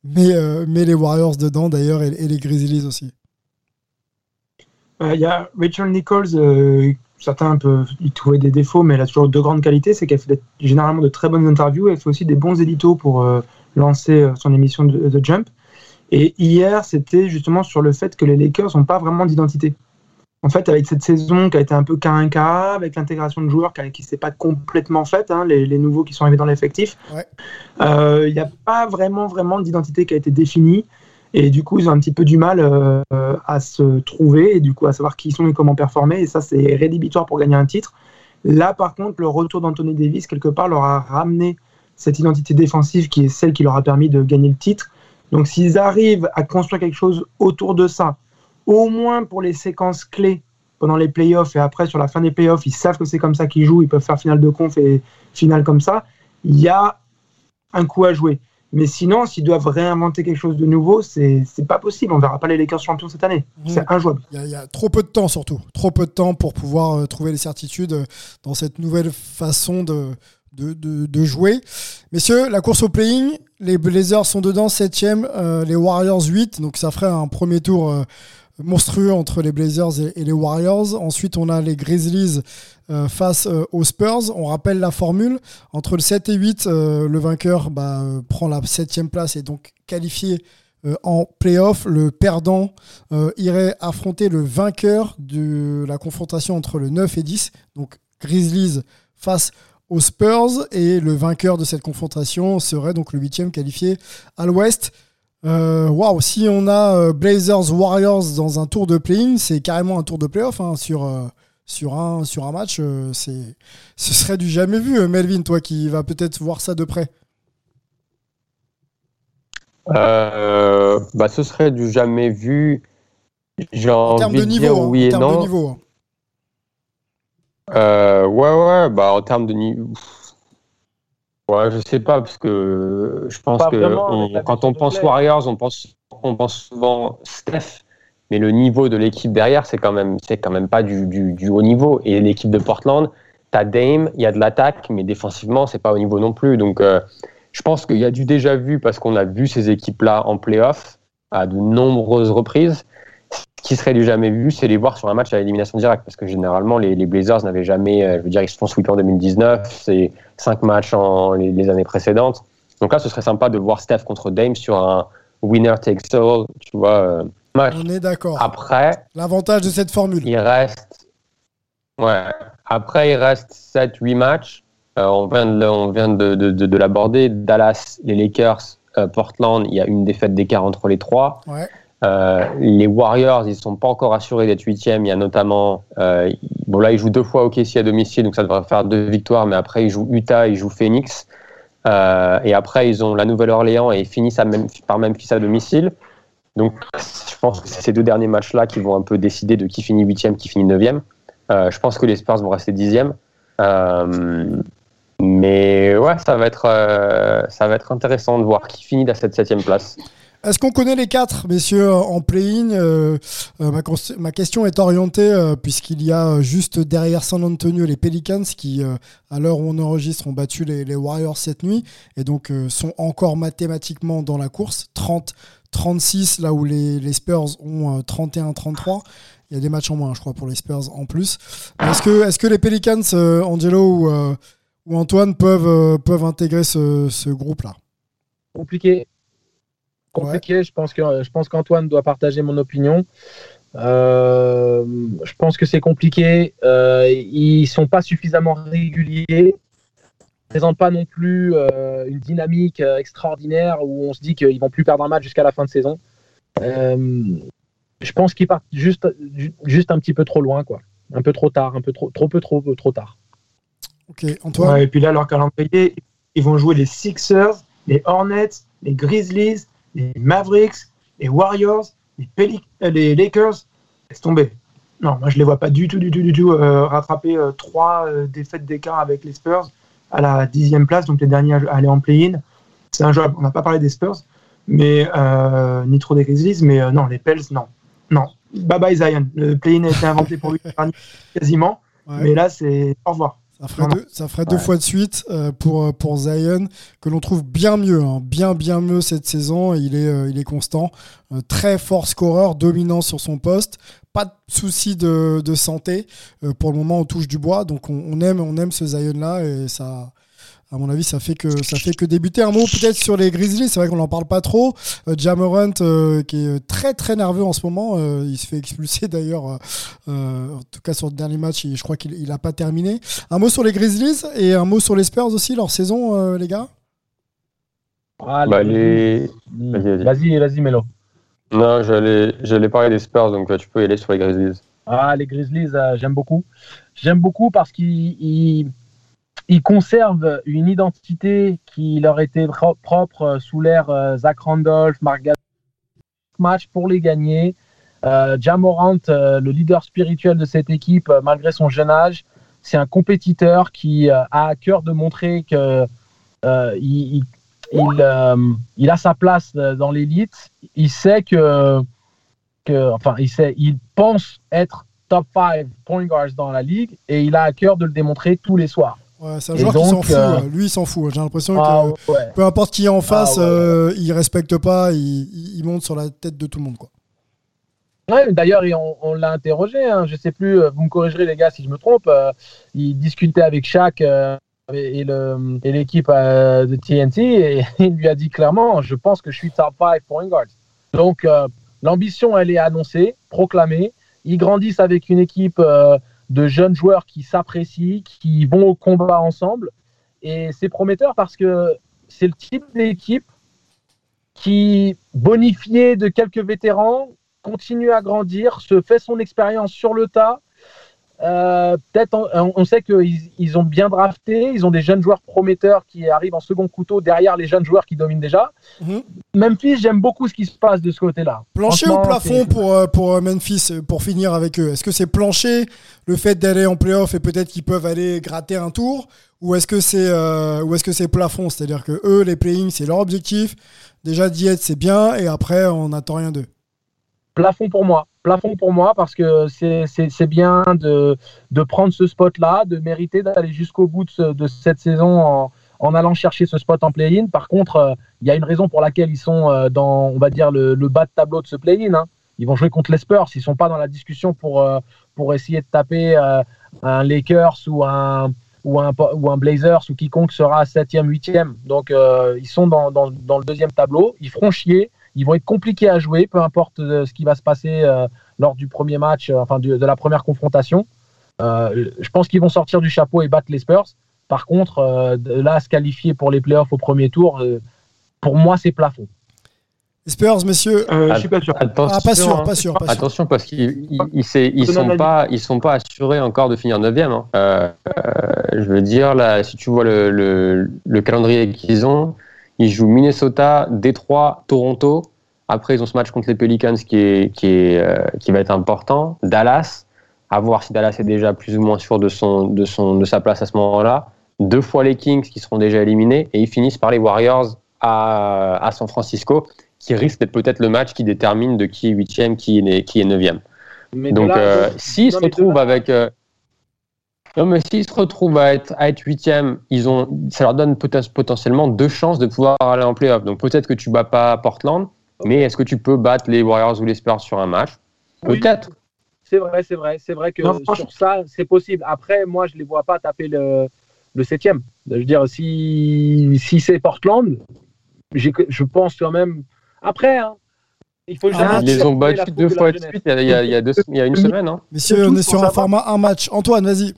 mais, euh, mais les Warriors dedans d'ailleurs et, et, les Grizzlies aussi. Il euh, y a Rachel Nichols, euh, certains peuvent y trouver des défauts, mais elle a toujours de grandes qualités, c'est qu'elle fait généralement de très bonnes interviews, elle fait aussi des bons éditos pour lancer son émission de, de, Jump. Et hier, c'était justement sur le fait que les Lakers n'ont pas vraiment d'identité en fait, avec cette saison qui a été un peu cas cas, avec l'intégration de joueurs qui ne s'est pas complètement faite, hein, les, les, nouveaux qui sont arrivés dans l'effectif, il ouais. n'y euh, a pas vraiment, vraiment d'identité qui a été définie. Et du coup, ils ont un petit peu du mal euh, à se trouver et du coup à savoir qui ils sont et comment performer. Et ça, c'est rédhibitoire pour gagner un titre. Là, par contre, le retour d'Anthony Davis, quelque part, leur a ramené cette identité défensive qui est celle qui leur a permis de gagner le titre. Donc, s'ils arrivent à construire quelque chose autour de ça, au moins pour les séquences clés pendant les playoffs et après sur la fin des playoffs, ils savent que c'est comme ça qu'ils jouent, ils peuvent faire finale de conf et finale comme ça, il y a un coup à jouer. Mais sinon, s'ils doivent réinventer quelque chose de nouveau, c'est pas possible. On verra pas les Lakers champions cette année. Mmh. C'est injouable. Il y, y, a trop peu de temps surtout. Trop peu de temps pour pouvoir euh, trouver les certitudes euh, dans cette nouvelle façon de, de, de, de, jouer. Messieurs, la course au playing, les Blazers sont dedans, 7ème, euh, les Warriors 8, donc ça ferait un premier tour euh, monstrueux entre les Blazers et, les Warriors. Ensuite, on a les Grizzlies euh, face euh, aux Spurs. On rappelle la formule. Entre le 7 et 8, euh, le vainqueur bah, prend la 7 place et donc qualifié en playoff. Le perdant irait affronter le vainqueur de la confrontation entre le 9 et 10. Donc Grizzlies face aux Spurs et le vainqueur de cette confrontation serait donc le huitième qualifié à l'ouest. Waouh, wow, si on a euh, Blazers Warriors dans un tour de play-in, c'est carrément un tour de playoff hein, sur, euh, sur, un, sur un match. Euh, c'est, ce serait du jamais vu, Melvin, toi qui vas peut-être voir ça de près. bah, ce serait du jamais vu. J'ai en termes de niveau, dire oui hein, et non. De niveau. ouais, ouais, bah en termes de niveau. Ouais, je sais pas, parce que je pense pas que on, quand on pense Warriors, on pense, on pense souvent Steph, mais le niveau de l'équipe derrière, c'est quand même, c'est quand même pas du, du, du haut niveau. Et l'équipe de Portland, t'as Dame, il y a de l'attaque, mais défensivement, c'est pas au niveau non plus. Donc, euh, je pense qu'il y a du déjà vu parce qu'on a vu ces équipes-là en playoff à de nombreuses reprises. Ce qui serait du jamais vu, c'est les voir sur un match à l'élimination directe, parce que généralement, les, les Blazers n'avaient jamais, je veux dire, ils se font sweeper en 2019, c'est cinq matchs en les, les, années précédentes. Donc là, ce serait sympa de voir Steph contre Dame sur un winner takes all, tu vois, euh, match. On est d'accord. Après, L'avantage de cette formule. il reste. Ouais. Après, il reste 7-8 matchs. Euh, on vient de, on vient de, de, de- de l'aborder. Dallas, les Lakers, euh, Portland, il y a une défaite d'écart entre les trois. Ouais. Euh, les Warriors, ils sont pas encore assurés d'être huitièmes. Il y a notamment, euh, bon là, ils jouent deux fois OKC à domicile, donc ça devrait faire deux victoires. Mais après, ils jouent Utah, ils jouent Phoenix, Euh, et après, ils ont la Nouvelle-Orléans et ils finissent à même, par à domicile. Donc, je pense que c'est ces deux derniers matchs-là qui vont un peu décider de qui finit huitième, qui finit neuvième. Je pense que les Spurs vont rester dixième. Mais ouais, ça va être, ça va être intéressant de voir qui finit à cette septième place. Est-ce qu'on connaît les quatre, messieurs, en play-in Euh, euh, ma, question est orientée euh, puisqu'il y a euh, juste derrière San Antonio les Pelicans qui, euh, à l'heure où on enregistre, ont battu les, Warriors cette nuit et donc euh, sont encore mathématiquement dans la course. 30-36, là où les, Spurs ont euh, 31-33. Il y a des matchs en moins, je crois, pour les Spurs en plus. Est-ce que, les Pelicans, euh, Angelo ou, euh, Antoine, peuvent, euh, peuvent intégrer ce, ce groupe-là? Compliqué. Compliqué. Je pense que je pense qu'Antoine doit partager mon opinion. Euh, je pense que c'est compliqué. Euh, ils sont pas suffisamment réguliers. Ils présentent pas non plus euh, une dynamique euh, extraordinaire où on se dit qu'ils vont plus perdre un match jusqu'à la fin de saison. Euh, je pense qu'ils partent juste, ju- juste un petit peu trop loin, quoi. Un peu trop tard, un peu trop, trop peu, trop, trop tard. Ok, Antoine? Ouais, et puis là, leur calendrier, ils vont jouer les Sixers, les Hornets, les Grizzlies, les Mavericks, les Warriors, les, Pelic- euh, les Lakers. Laisse tomber. Non, moi je les vois pas du tout, du tout, du tout euh, rattraper euh, trois euh, défaites d'écart avec les Spurs à la dixième place, donc les derniers à aller en play-in. C'est un jouable. On n'a pas parlé des Spurs, mais ni trop des Grizzlies, mais non, les Pels, non, non. Bye bye Zion. Le play-in a été inventé pour lui quasiment, Ouais. mais là c'est au revoir. Ça ferait, deux, ça ferait deux fois de suite euh, pour, euh, pour Zion, que l'on trouve bien mieux, hein, bien bien mieux cette saison. Il est, euh, il est constant, Euh, très fort scoreur, dominant sur son poste, pas de souci de, de santé. Pour le moment, on touche du bois, donc on, on aime, on aime ce Zion là et ça. À mon avis, ça fait que ça fait que débuter. Un mot peut-être sur les Grizzlies. C'est vrai qu'on n'en parle pas trop. Euh, Jamorant, euh, qui est très très nerveux en ce moment. euh, il se fait expulser d'ailleurs. euh, euh, en tout cas sur le dernier match, je crois qu'il n'a pas terminé. Un mot sur les Grizzlies et un mot sur les Spurs aussi, leur saison, euh, les gars? Ah, Bah, les-. Hmm. Vas-y, vas-y. Vas-y, Mélo. Non, j'allais parler des Spurs, donc tu peux y aller sur les Grizzlies. Ah, les Grizzlies, euh, j'aime beaucoup. J'aime beaucoup parce qu'ils ils- conservent une identité qui leur était pro- propre euh, sous l'ère euh, Zach Randolph, Mark Gasol. Match pour les gagner. Euh, Jamorant, euh, le leader spirituel de cette équipe, malgré son jeune âge, c'est un compétiteur qui a à cœur de montrer que il, a sa place dans l'élite. Il sait que que, enfin, il, sait, il pense être top 5 point guards dans la ligue et il a à cœur de le démontrer tous les soirs. Ouais, C'est un Et joueur qui s'en fout. euh, Lui, il s'en fout. J'ai l'impression Ah, que ouais. peu importe qui est en face, ouais, ouais. euh, il respecte pas. Il, monte sur la tête de tout le monde. Quoi. Ouais, D'ailleurs, on, on l'a interrogé, hein, je sais plus, euh, vous me corrigerez les gars si je me trompe, euh, il discutait avec Shaq et et l'équipe de TNT et il lui a dit clairement, je pense que je suis top 5 point guard. Donc l'ambition, elle est annoncée, proclamée. Ils grandissent avec une équipe de jeunes joueurs qui s'apprécient, qui vont au combat ensemble. Et c'est prometteur parce que c'est le type d'équipe qui, bonifié de quelques vétérans, continue à grandir, se fait son expérience sur le tas. Euh, Peut-être, on, on sait qu'ils ils ont bien drafté, ils ont des jeunes joueurs prometteurs qui arrivent en second couteau derrière les jeunes joueurs qui dominent déjà. Mhm. Memphis, j'aime beaucoup ce qui se passe de ce côté-là. Plancher ou plafond pour, euh, pour euh, Memphis, pour finir avec eux? Est-ce que c'est plancher, le fait d'aller en playoff et peut-être qu'ils peuvent aller gratter un tour? Ou est-ce que c'est euh, ou est-ce que c'est plafond? C'est-à-dire que eux, les playing, c'est leur objectif. Déjà, d'y être, c'est bien. Et après, on n'attend rien d'eux. plafond pour moi. Plafond pour moi parce que c'est- bien de, de prendre ce spot-là, de mériter d'aller jusqu'au bout de, ce- de cette saison en, en allant chercher ce spot en play-in. Par contre, euh, il y a une raison pour laquelle ils sont euh, dans, on va dire, le, bas de tableau de ce play-in. hein. Ils vont jouer contre les Spurs. Ils ne sont pas dans la discussion pour, euh, pour essayer de taper un Lakers ou un, ou un, ou un Blazers ou quiconque sera 7e, 8e. Donc ils sont dans, dans, dans, le deuxième tableau, ils feront chier, ils vont être compliqués à jouer, peu importe euh, ce qui va se passer euh, lors du premier match, enfin de, de, la première confrontation. je pense qu'ils vont sortir du chapeau et battre les Spurs. Par contre, là, se qualifier pour les playoffs au premier tour, pour moi, c'est plafond. Spurs, messieurs. Euh, je suis pas sûr. Attention, ah, pas sûr, pas sûr, pas sûr. Attention parce qu'ils ils, ils, ils sont pas, ils sont pas assurés encore de finir 9 hein. euh, euh, je veux dire là, si tu vois le, le, le calendrier qu'ils ont, ils jouent Minnesota, Détroit, Toronto. Après, ils ont ce match contre les Pelicans qui est, qui est, euh, qui va être important. Dallas, à voir si Dallas est déjà plus ou moins sûr de son, de son, de sa place à ce moment-là. Deux fois les Kings qui seront déjà éliminés et ils finissent par les Warriors à, à San Francisco qui risque d'être peut-être le match qui détermine de qui est huitième, qui est qui est neuvième. Donc, euh, s'ils se retrouvent avec euh, non, mais s'ils se retrouvent à être à être huitième, ils ont, ça leur donne potentiellement deux chances de pouvoir aller en playoff. Donc peut-être que tu bats pas Portland, mais est-ce que tu peux battre les Warriors ou les Spurs sur un match? Peut-être. C'est vrai, c'est vrai, c'est vrai que sur ça, c'est possible. Après, moi, je les vois pas taper le, le septième. Je veux dire, si, si c'est Portland, je pense quand même après, hein, il faut ah, Ils les ont battus deux fois de suite il y a, il y a, deux, il y a une semaine. Hein. Messieurs, on est sur un format un match. Antoine, vas-y.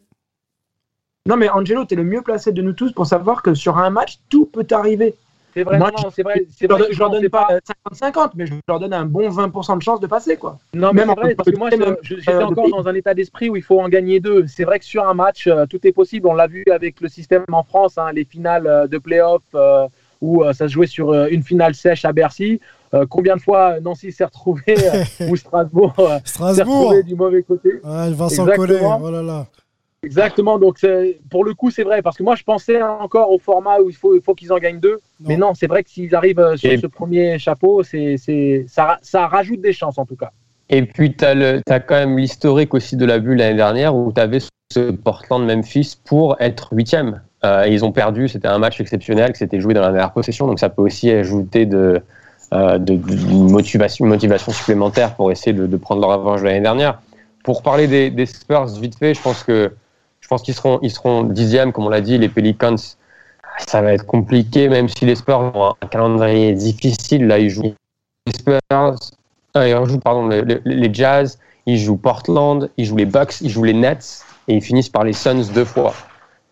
Non, mais Angelo, tu es le mieux placé de nous tous pour savoir que sur un match, tout peut arriver. C'est vrai, c'est vrai. je ne leur donne pas 50-50, mais je leur donne un bon 20% de chance de passer. Quoi. Non, mais c'est vrai, parce que moi, j'étais euh, encore dans un état d'esprit où il faut en gagner deux. C'est vrai que sur un match, euh, tout est possible. On l'a vu avec le système en France, hein, les finales euh, de play-off où ça se jouait sur une finale sèche à Bercy. Euh, combien de fois Nancy s'est retrouvé euh, ou Strasbourg, euh, s'est retrouvé du mauvais côté? Vincent Collet, oh là là. Exactement, donc pour le coup c'est vrai, parce que moi je pensais encore au format où il faut, il faut qu'ils en gagnent deux, mais non, c'est vrai que s'ils arrivent sur ce premier chapeau, c'est, ça, ça rajoute des chances en tout cas. Et puis tu as, as, quand même l'historique aussi de la bulle l'année dernière où tu avais ce Portland-Memphis pour être huitième. Euh, ils ont perdu, c'était un match exceptionnel qui s'était joué dans la dernière possession, donc ça peut aussi ajouter de, euh, de, motivation, motivation supplémentaire pour essayer de, prendre leur revanche de l'année dernière. Pour parler des, Spurs, vite fait, je pense que je pense qu'ils seront, ils seront dixièmes, comme on l'a dit. Les Pelicans, ça va être compliqué, même si les Spurs ont un calendrier difficile. Là, ils jouent les Spurs, euh, ils jouent pardon, les, Jazz, ils jouent Portland, ils jouent les Bucks, ils jouent les Nets et ils finissent par les Suns deux fois.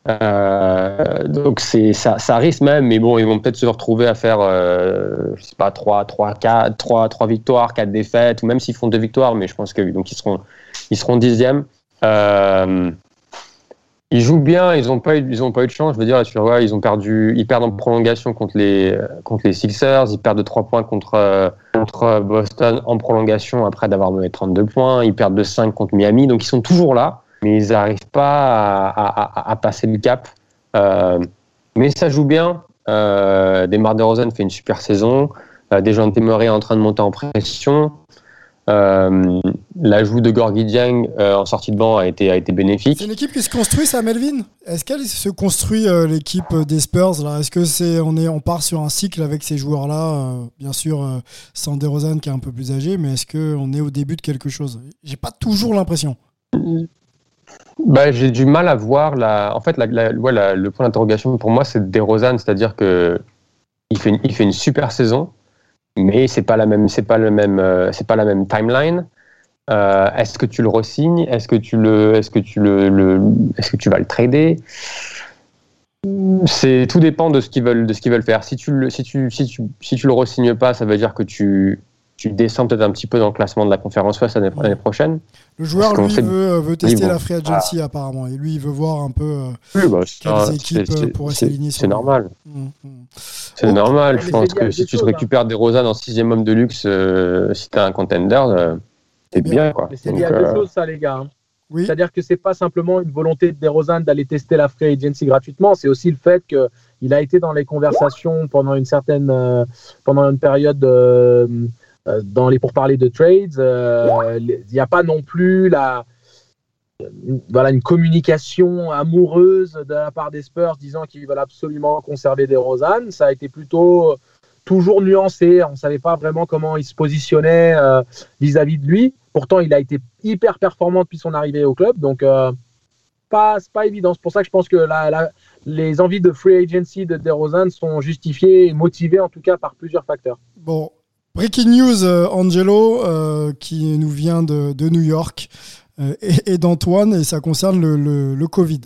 Euh, donc ça, ça risque même, mais bon, ils vont peut-être se retrouver à faire, euh, je sais pas, 3, 3, 4, 3, 3 victoires, 4 défaites, ou même s'ils font 2 victoires, mais je pense que donc ils seront dixièmes. Euh, ils jouent bien, ils n'ont pas, eu, ils pas eu de chance. Je veux dire, ils ont perdu, ils perdent en prolongation contre les, contre les Sixers, ils perdent de 3 points contre, contre Boston en prolongation après d'avoir mené 32 points, ils perdent de 5 contre Miami, donc ils sont toujours là mais ils n'arrivent pas à, passer le cap. Euh, mais ça joue bien. Euh, Desmar DeRozan fait une super saison. Euh, Dejounte Murray est en train de monter en pression. Euh, L'ajout de Gorgui Dieng euh, en sortie de banc a été, a été bénéfique. C'est une équipe qui se construit, ça, Melvin? Est-ce qu'elle se construit, l'équipe des Spurs Est-ce que c'est on, est, on part sur un cycle avec ces joueurs-là Bien sûr, sans DeRozan qui est un peu plus âgé, mais est-ce qu'on est au début de quelque chose? J'ai pas toujours l'impression. Bah, j'ai du mal à voir la. En fait, la, le point d'interrogation pour moi, c'est DeRozan, c'est-à-dire que il fait, une, il fait une super saison, mais c'est pas la même, c'est pas le même, euh, c'est pas la même timeline. Euh, est-ce que tu le resignes? Est-ce que tu le, est-ce que tu le, est-ce que tu vas le trader? C'est tout dépend de ce qu'ils veulent, de ce qu'ils veulent faire. Si tu le, si tu, si tu, si tu le resignes pas, ça veut dire que tu tu descends peut-être un petit peu dans le classement de la conférence Ouest l'année prochaine. Le joueur, lui, veut, veut, tester la free agency, apparemment. Et lui, il veut voir un peu euh, oui, bah, quelles équipes pourraient s'aligner C'est normal. Mm, mm. C'est normal. Je pense que si tu te récupères des Rosas en sixième homme de luxe, euh, si tu es un contender, euh, t'es bien. Quoi. Mais c'est lié à deux choses, ça, les gars. Hein. Oui. C'est-à-dire que c'est pas simplement une volonté de DeRozan d'aller tester la free agency gratuitement, c'est aussi le fait qu'il a été dans les conversations pendant une certaine, pendant une période euh, dans les pourparlers de trades, euh, il n'y a pas non plus la, voilà, une communication amoureuse de la part des Spurs disant qu'ils veulent absolument conserver des Rosanne. Ça a été plutôt toujours nuancé. On ne savait pas vraiment comment il se positionnait euh, vis-à-vis de lui. Pourtant, il a été hyper performant depuis son arrivée au club. Donc, pas, c'est pas évident. C'est pour ça que je pense que la, la- les envies de free agency de DeRozan sont justifiées et motivées en tout cas par plusieurs facteurs. Bon, breaking news, euh, Angelo, euh, qui nous vient de, de New York euh, et, et d'Antoine, et ça concerne le, le- le Covid.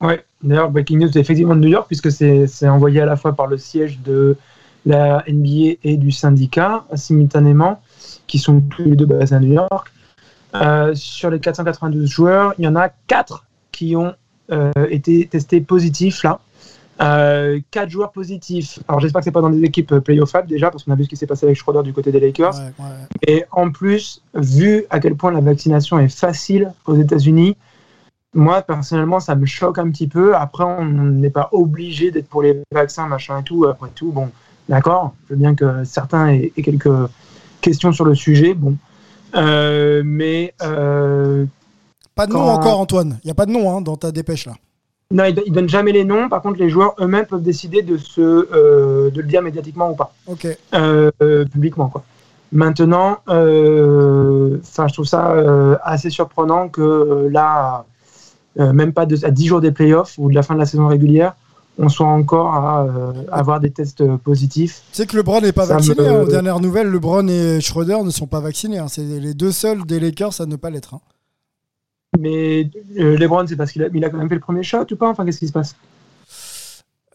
Ouais, d'ailleurs, Breaking News est effectivement de New York, puisque c'est c'est envoyé à la fois par le siège de la NBA et du syndicat, simultanément, qui sont tous les deux basés à New York. Euh, sur les 492 joueurs, il y en a 4 qui ont euh, été testés positifs là. Euh, 4 joueurs positifs. Alors j'espère que c'est pas dans des équipes playoff déjà, parce qu'on a vu ce qui s'est passé avec Schroeder du côté des Lakers. Ouais, ouais. Et en plus, vu à quel point la vaccination est facile aux États-Unis, moi personnellement, ça me choque un petit peu. Après, on n'est pas obligé d'être pour les vaccins, machin et tout. Après tout, bon, d'accord. Je veux bien que certains aient, aient quelques questions sur le sujet. Bon, Euh, mais euh, Pas de nom Quand- encore, Antoine. Il n'y a pas de nom hein, dans ta dépêche là. non, ils, ils donnent jamais les noms. Par contre, les joueurs eux-mêmes peuvent décider de se, euh, de le dire médiatiquement ou pas. Ok. publiquement quoi. Maintenant, enfin, je trouve ça assez surprenant que là, même pas de- à 10 jours des playoffs ou de la fin de la saison régulière, on soit encore à euh, avoir des tests positifs. Tu sais que LeBron n'est pas Ça vacciné. me- hein. Aux dernières nouvelles, LeBron et Schroeder ne sont pas vaccinés. hein. C'est les deux seuls des Lakers à ne pas l'être. hein. Mais euh, LeBron, c'est parce qu'il a, il a quand même fait le premier shot ou pas? Enfin, qu'est-ce qui se passe?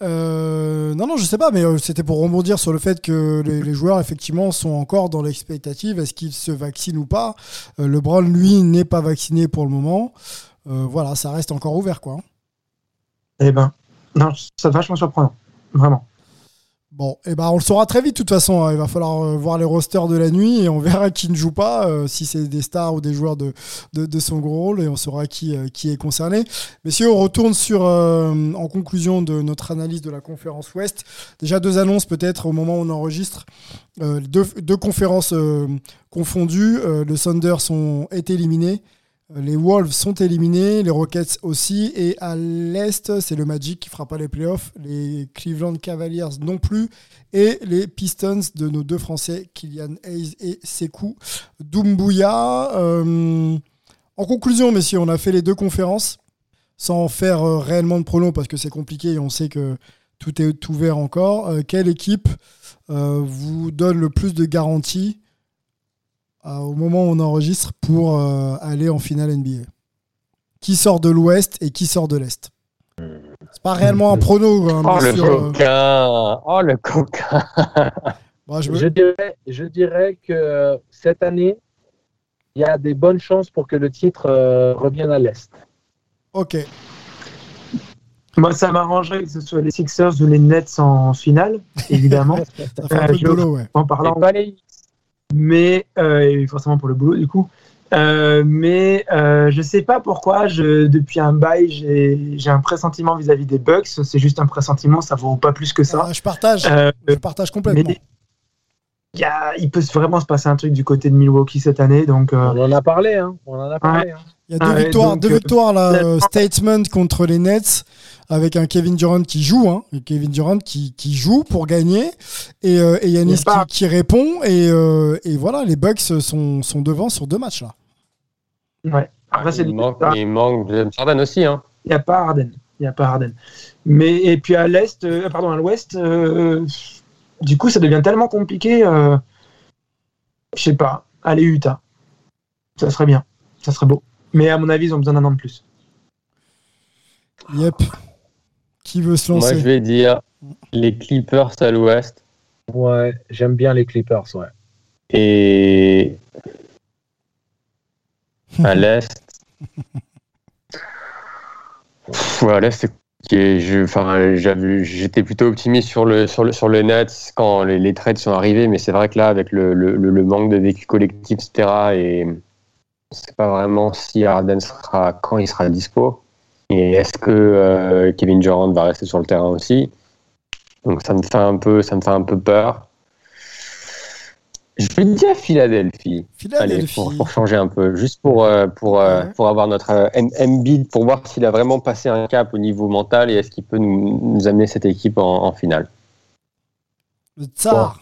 Euh, non, non, je sais pas, mais c'était pour rebondir sur le fait que les, les joueurs, effectivement, sont encore dans l'expectative. Est-ce qu'ils se vaccinent ou pas? LeBron, lui, n'est pas vacciné pour le moment. Voilà, ça reste encore ouvert, quoi. Eh ben, non, c'est vachement surprenant, vraiment. Bon, et ben on le saura très vite de toute façon. hein. Il va falloir euh, voir les rosters de la nuit et on verra qui ne joue pas, euh, si c'est des stars ou des joueurs de, de, son gros rôle et on saura qui, euh, qui est concerné. Messieurs, on retourne sur, en conclusion de notre analyse de la conférence Ouest. Déjà deux annonces peut-être au moment où on enregistre. Deux, deux conférences confondues. Le Thunder sont, est éliminé. Les Wolves sont éliminés, les Rockets aussi, et à l'Est, c'est le Magic qui fera pas les playoffs, les Cleveland Cavaliers non plus, et les Pistons de nos deux Français, Kylian Hayes et Sekou Doumbouya. Euh, en conclusion, messieurs, on a fait les deux conférences sans faire euh, réellement de pronos parce que c'est compliqué et on sait que tout est ouvert encore. Euh, quelle équipe vous donne le plus de garanties au moment où on enregistre pour euh, aller en finale NBA Qui sort de l'Ouest et qui sort de l'Est C'est pas réellement un prono. hein, Oh le sûr, euh. coquin Oh le coquin Bah, je me- Je dirais, je dirais que cette année, il y a des bonnes chances pour que le titre euh, revienne à l'Est. Ok. Moi, ça m'arrangerait que ce soit les Sixers ou les Nets en finale, évidemment. Ça fait un Euh, peu de je- boulot, ouais. en Et parlant pas les mais euh, et forcément pour le boulot du coup. Euh, mais euh, je sais pas pourquoi, je, depuis un bail, j'ai j'ai un pressentiment vis-à-vis des Bucks. C'est juste un pressentiment, ça vaut pas plus que ça. Ah, je partage. Euh, Je partage complètement. mais il y a- il peut vraiment se passer un truc du côté de Milwaukee cette année, donc euh, On en a parlé, hein. On en a parlé. hein. Il y a deux Ah ouais, victoires, donc, deux victoires là, la- euh, statement contre les Nets avec un Kevin Durant qui joue, hein, Kevin Durant qui, qui joue pour gagner et, euh, et Yanis qui, qui répond et, euh, et voilà, les Bucks sont, sont devant sur deux matchs là. ouais. Après, il, manque, il manque James Harden aussi. Hein. Il n'y a pas Harden. Il n'y a pas Harden. Mais et puis à l'est, euh, pardon, à l'ouest, euh, du coup, ça devient tellement compliqué. Euh, je sais pas. Allez Utah, ça serait bien, ça serait beau. Mais à mon avis, ils ont besoin d'un an de plus. Yep. Qui veut se Moi, lancer je vais dire les Clippers à l'ouest Ouais, j'aime bien les Clippers, ouais. et à l'est. À l'est, c'est J'étais plutôt optimiste sur le, sur le, sur le Nets quand les, les trades sont arrivés, mais c'est vrai que là, avec le, le, le- manque de vécu collectif, etc., et on sait pas vraiment si Harden sera, quand il sera dispo. Et est-ce que euh, Kevin Durant va rester sur le terrain aussi? Donc ça me fait un peu, ça me fait un peu peur. Je vais dire Philadelphie. Allez, Philadelphie. pour, pour changer un peu, juste pour, euh, pour, euh, Ouais. pour avoir notre Embiid, pour voir s'il a vraiment passé un cap au niveau mental et est-ce qu'il peut nous, nous amener cette équipe en, en finale. Le Tsar.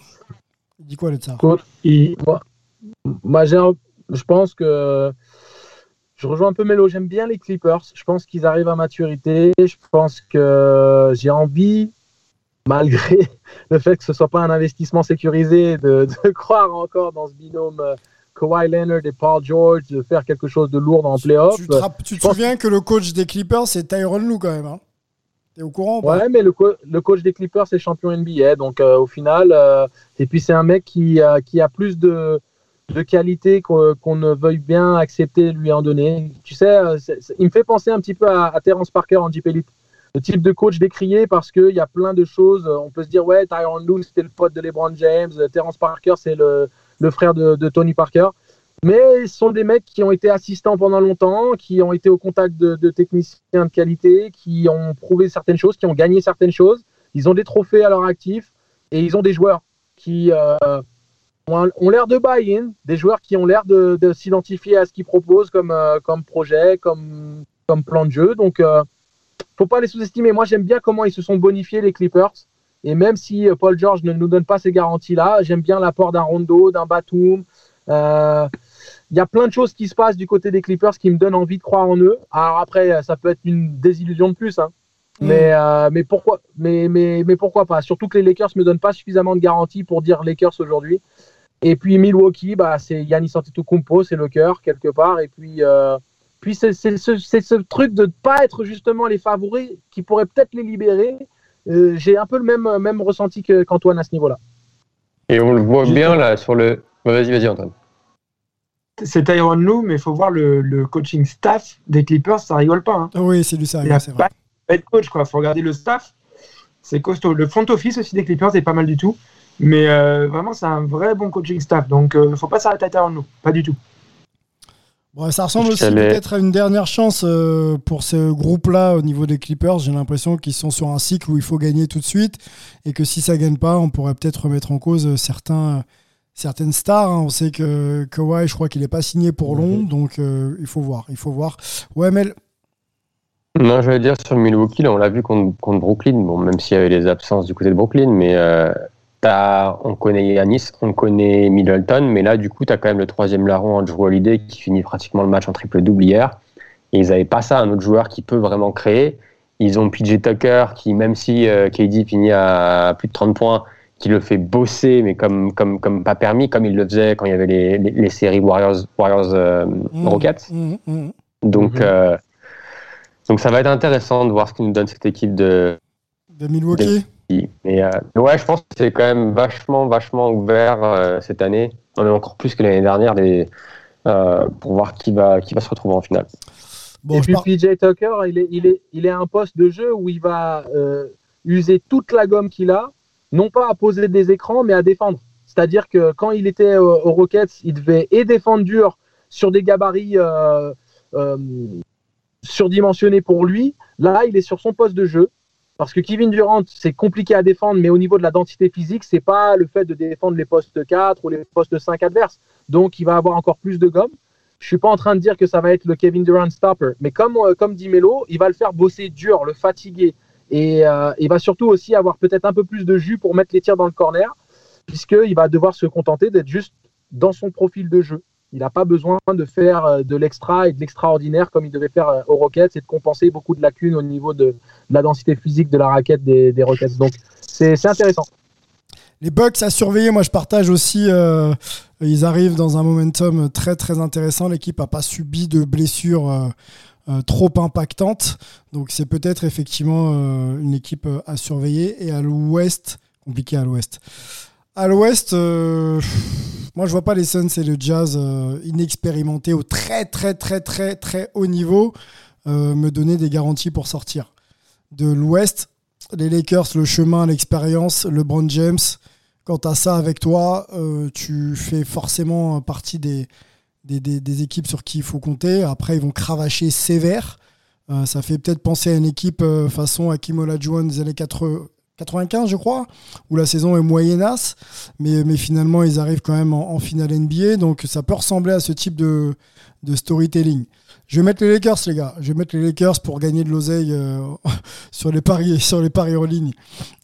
Il dit quoi le Tsar? Moi, moi, je pense que je rejoins un peu Melo. J'aime bien les Clippers. Je pense qu'ils arrivent à maturité. Je pense que j'ai envie, malgré le fait que ce soit pas un investissement sécurisé, de, de croire encore dans ce binôme euh, Kawhi Leonard et Paul George, de faire quelque chose de lourd en playoff. Tu te, tu te souviens que le coach des Clippers, c'est Tyron Lue quand même. Hein T'es au courant pas? Ouais, mais le, co- le coach des Clippers c'est champion NBA, donc euh, au final, euh, et puis c'est un mec qui, euh, qui a plus de, de qualité qu'on ne veuille bien accepter lui en donner. Tu sais, euh, il me fait penser un petit peu à, à Terence Parker en Jeep Elite. Le type de coach décrié parce qu'il y a plein de choses. euh, On peut se dire, ouais, Tyron Lue, c'était le pote de LeBron James. euh, Terence Parker, c'est le, frère de, Tony Parker. Mais ce sont des mecs qui ont été assistants pendant longtemps, qui ont été au contact de, techniciens de qualité, qui ont prouvé certaines choses, qui ont gagné certaines choses. Ils ont des trophées à leur actif et ils ont des joueurs qui ont, ont l'air de buy-in, des joueurs qui ont l'air de, de s'identifier à ce qu'ils proposent comme, euh, comme projet, comme, comme plan de jeu. Donc, euh, faut pas les sous-estimer. Moi, j'aime bien comment ils se sont bonifiés, les Clippers. Et même si euh, Paul George ne nous donne pas ces garanties-là, j'aime bien l'apport d'un Rondo, d'un Batum. Euh, il y a plein de choses qui se passent du côté des Clippers qui me donnent envie de croire en eux. Alors après, ça peut être une désillusion de plus, hein. Mm. mais, euh, mais, pourquoi, mais, mais, mais pourquoi pas? Surtout que les Lakers me donnent pas suffisamment de garanties pour dire Lakers aujourd'hui. Et puis Milwaukee, bah, c'est Yannis Antetokounmpo, c'est le cœur quelque part. Et puis, euh, puis c'est c'est ce, c'est ce truc de ne pas être justement les favoris qui pourrait peut-être les libérer. Euh, J'ai un peu le même, même ressenti que- qu'Antoine à ce niveau-là. Et on le voit Juste- bien là sur le. Ouais, Vas-y, vas-y, Antoine. C'est Tyron Lue, mais il faut voir le, le coaching staff des Clippers, ça rigole pas. Hein. Ah Oui, c'est du Il sérieux, c'est pas vrai. head coach, quoi. faut regarder le staff. C'est costaud. Le front office aussi des Clippers est pas mal du tout. Mais euh, vraiment, c'est un vrai bon coaching staff. Donc, il ne faut pas s'arrêter à Lue. Pas du tout. Bon, ça ressemble aussi peut-être à une dernière chance euh, pour ce groupe-là au niveau des Clippers. J'ai l'impression qu'ils sont sur un cycle où il faut gagner tout de suite et que si ça gagne pas, on pourrait peut-être remettre en cause euh, certains, certaines stars. hein. On sait que Kawhi, je crois qu'il n'est pas signé pour long, donc euh, il faut voir. Il faut voir. Ouais, mais Non, je vais dire sur Milwaukee, là, on l'a vu contre, contre Brooklyn, bon, même s'il y avait des absences du côté de Brooklyn, mais on connaît Yanis, on connaît Middleton, mais là, du coup, tu as quand même le troisième larron, Andrew Holiday, qui finit pratiquement le match en triple-double hier. Et ils n'avaient pas ça, un autre joueur qui peut vraiment créer. Ils ont PJ Tucker, qui, même si euh, KD finit à plus de 30 points, qui le fait bosser, mais comme, comme, comme pas permis, comme il le faisait quand il y avait les, les, les séries Warriors, Warriors euh, Mm. Rockets. mm, mm. Donc, Mhm. euh, donc ça va être intéressant de voir ce que nous donne cette équipe de. de Milwaukee. Mais euh, ouais, je pense que c'est quand même vachement, vachement ouvert euh, cette année. On est encore plus que l'année dernière des, euh, pour voir qui va, qui va se retrouver en finale. Bon, et puis PJ Tucker, il est, il, est, il est à un poste de jeu où il va euh, user toute la gomme qu'il a, non pas à poser des écrans, mais à défendre. C'est-à-dire que quand il était au- aux Rockets, il devait et défendre dur sur des gabarits euh, euh, surdimensionnés pour lui. Là, il est sur son poste de jeu. Parce que Kevin Durant, c'est compliqué à défendre, mais au niveau de la densité physique, c'est pas le fait de défendre les postes 4 ou les postes 5 adverses. Donc, il va avoir encore plus de gomme. Je suis pas en train de dire que ça va être le Kevin Durant stopper, mais comme, euh, comme dit Melo, il va le faire bosser dur, le fatiguer. Et euh, il va surtout aussi avoir peut-être un peu plus de jus pour mettre les tirs dans le corner, puisqu'il va devoir se contenter d'être juste dans son profil de jeu. Il n'a pas besoin de faire euh, de l'extra et de l'extraordinaire comme il devait faire euh, aux Rockets et de compenser beaucoup de lacunes au niveau de, la densité physique de la raquette des, des Rockets. Donc c'est intéressant. Les Bucks à surveiller, moi je partage aussi. euh, ils arrivent dans un momentum très très intéressant. L'équipe n'a pas subi de blessures trop impactantes. Donc c'est peut-être effectivement une équipe à surveiller. Et à l'ouest, compliqué à l'ouest. À l'ouest, moi je vois pas les Suns et le Jazz euh, inexpérimentés au très très très très très haut niveau euh, me donner des garanties pour sortir. De l'ouest, les Lakers, le chemin, l'expérience, LeBron James, quand tu as ça avec toi, euh, tu fais forcément partie des, des, des- équipes sur qui il faut compter. Après, ils vont cravacher sévère. Euh, ça fait peut-être penser à une équipe façon Hakim Olajuwon des années 80 95, je crois, où la saison est moyennasse, mais, mais finalement, ils arrivent quand même en, en finale NBA. Donc, ça peut ressembler à ce type de, de storytelling. Je vais mettre les Lakers, les gars. Je vais mettre les Lakers pour gagner de l'oseille euh, sur les paris sur les paris en ligne.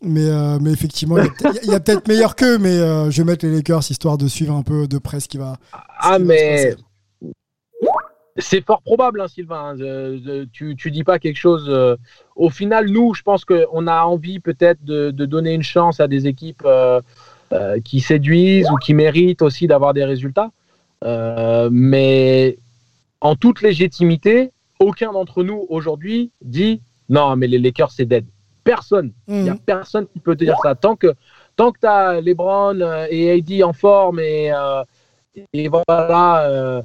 Mais, euh, mais effectivement, il y a peut-être meilleur qu'eux, mais euh, je vais mettre les Lakers histoire de suivre un peu de près ce qui va. ce Ah, qui va se mais. C'est fort probable, hein, Sylvain. Euh, tu, tu dis pas quelque chose. euh, au final, nous, je pense qu'on a envie peut-être de, de donner une chance à des équipes euh, euh, qui séduisent ou qui méritent aussi d'avoir des résultats. Mais en toute légitimité, aucun d'entre nous aujourd'hui dit non, mais les Lakers, c'est dead. Personne. Il n'y a Mhm. personne qui peut te dire ça. Tant que, tant que tu as LeBron et AD en forme et, et voilà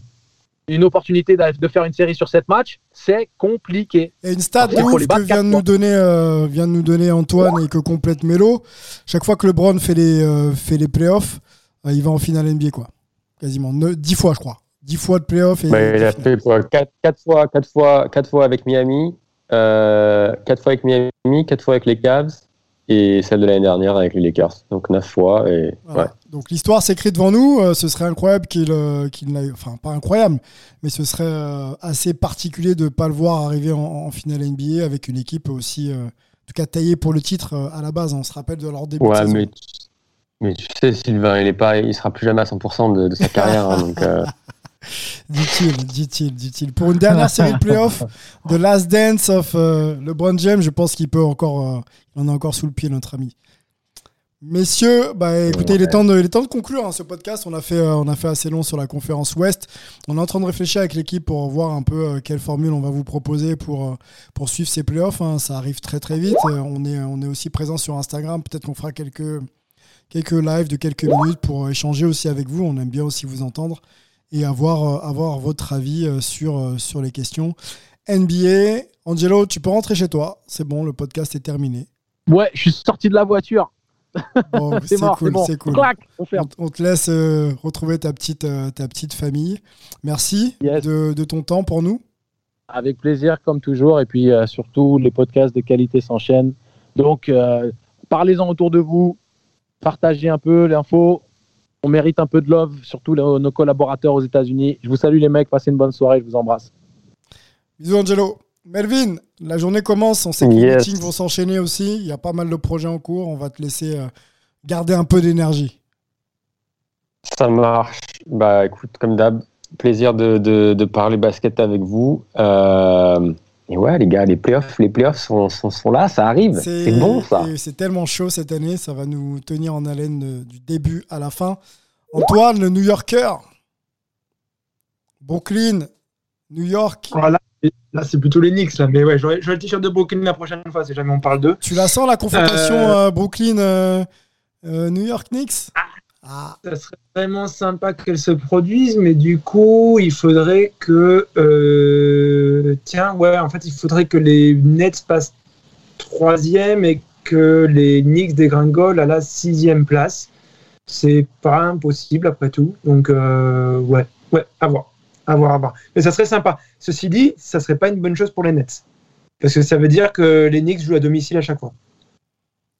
une opportunité de faire une série sur sept matchs, c'est compliqué. Et une stat de ouf que vient de nous donner, euh, vient de nous donner Antoine et que complète Melo. Chaque fois que LeBron fait les, euh, fait les playoffs, euh, il va en finale NBA, quoi. Quasiment. Ne- 10 fois, je crois. 10 fois de playoffs. Et, Ouais, il a fait quoi, quatre, quatre fois, quatre fois, quatre fois avec Miami, euh, quatre fois avec Miami, quatre fois avec les Cavs et celle de l'année dernière avec les Lakers. Donc neuf fois et Voilà. ouais. Donc l'histoire s'écrit devant nous. Euh, ce serait incroyable qu'il euh, qu'il n'aille. Enfin, pas incroyable, mais ce serait euh, assez particulier de ne pas le voir arriver en, en finale NBA avec une équipe aussi, euh, en tout cas taillée pour le titre à la base. On se rappelle de leur début Ouais, mais, mais tu sais, Sylvain, il est pas, il sera plus jamais à 100% de, de sa carrière. hein, donc, Dit-il, dit-il, dit-il. Pour une dernière série de playoffs, The Last Dance of LeBron James, je pense qu'il peut encore, il en a encore sous le pied, notre ami. Messieurs, bah, écoutez, il, est temps de, il est temps de conclure hein, ce podcast. On a, fait, euh, on a fait assez long sur la conférence Ouest. On est en train de réfléchir avec l'équipe pour voir un peu euh, quelle formule on va vous proposer pour, euh, pour suivre ces playoffs. hein. Ça arrive très très vite. Euh, on, est, on est aussi présent sur Instagram. Peut-être qu'on fera quelques, quelques lives de quelques minutes pour euh, échanger aussi avec vous. On aime bien aussi vous entendre et avoir, euh, avoir votre avis euh, sur, euh, sur les questions. NBA, Angelo, tu peux rentrer chez toi. C'est bon, le podcast est terminé. Ouais, je suis sorti de la voiture. Bon, C'est cool, c'est bon. c'est cool. Clac, on ferme. On, on te laisse euh, retrouver ta petite, euh, ta petite famille. Merci Yes. de, de ton temps pour nous. Avec plaisir, comme toujours. Et puis euh, surtout, les podcasts de qualité s'enchaînent. Donc, parlez-en autour de vous. Partagez un peu l'info. On mérite un peu de love, surtout nos collaborateurs aux États-Unis. Je vous salue, les mecs. Passez une bonne soirée. Je vous embrasse. Bisous, Angelo. Melvin, la journée commence. On sait que les meetings vont s'enchaîner aussi. Il y a pas mal de projets en cours. On va te laisser euh, garder un peu d'énergie. ça marche. Bah écoute, comme d'hab, plaisir de, de, de parler basket avec vous. Euh, et ouais, les gars, les playoffs, les playoffs sont, sont, sont là, ça arrive. C'est bon ça. C'est tellement chaud cette année. Ça va nous tenir en haleine euh, du début à la fin. Antoine, le New Yorker. Brooklyn, New York. Voilà. Là, c'est plutôt les Knicks, là. Mais ouais, j'aurai le t-shirt de Brooklyn la prochaine fois si jamais on parle d'eux. Tu la sens la confrontation Euh, euh, Brooklyn euh, New York Knicks? Ah, Ça serait vraiment sympa qu'elle se produise, mais du coup, il faudrait que. euh, Tiens, ouais, en fait, il faudrait que les Nets passent troisième et que les Knicks dégringolent à la sixième place. C'est pas impossible après tout. Donc, euh, ouais, ouais, à voir. À voir, à voir. Mais ça serait sympa. Ceci dit, ça serait pas une bonne chose pour les Nets. Parce que ça veut dire que les Knicks jouent à domicile à chaque fois.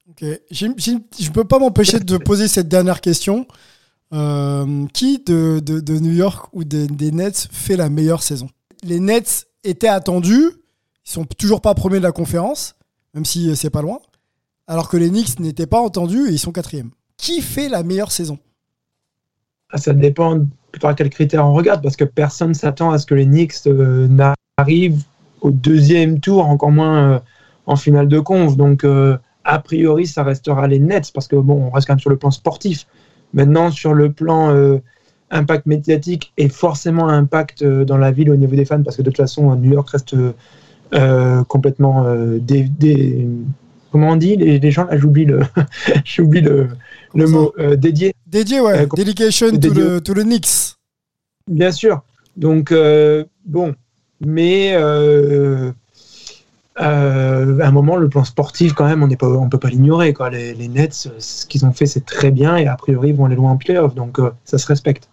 ok. Je peux pas m'empêcher de poser cette dernière question. Euh, qui de, de- New York ou des- Nets fait la meilleure saison? Les Nets étaient attendus. Ils sont toujours pas premiers de la conférence, même si euh, c'est pas loin. Alors que les Knicks n'étaient pas entendus et ils sont quatrième. Qui fait la meilleure saison? Ça dépend par quels critères on regarde, parce que personne s'attend à ce que les Knicks euh, n'arrivent au deuxième tour, encore moins euh, en finale de conf. Donc, euh, a priori, ça restera les Nets, parce que bon, on reste quand même sur le plan sportif. Maintenant, sur le plan impact médiatique et forcément impact dans la ville au niveau des fans, parce que de toute façon, New York reste complètement des- comment on dit les, les gens là j'oublie le j'oublie le, le mot euh, dédié Dédié, ouais. Euh, Dedication to the, to the Knicks. Bien sûr. Donc, euh, bon. Mais euh, euh, à un moment, le plan sportif, quand même, on ne on peut pas l'ignorer. quoi. Les, les Nets, ce qu'ils ont fait, c'est très bien. Et a priori, ils vont aller loin en playoff. Donc, euh, ça se respecte.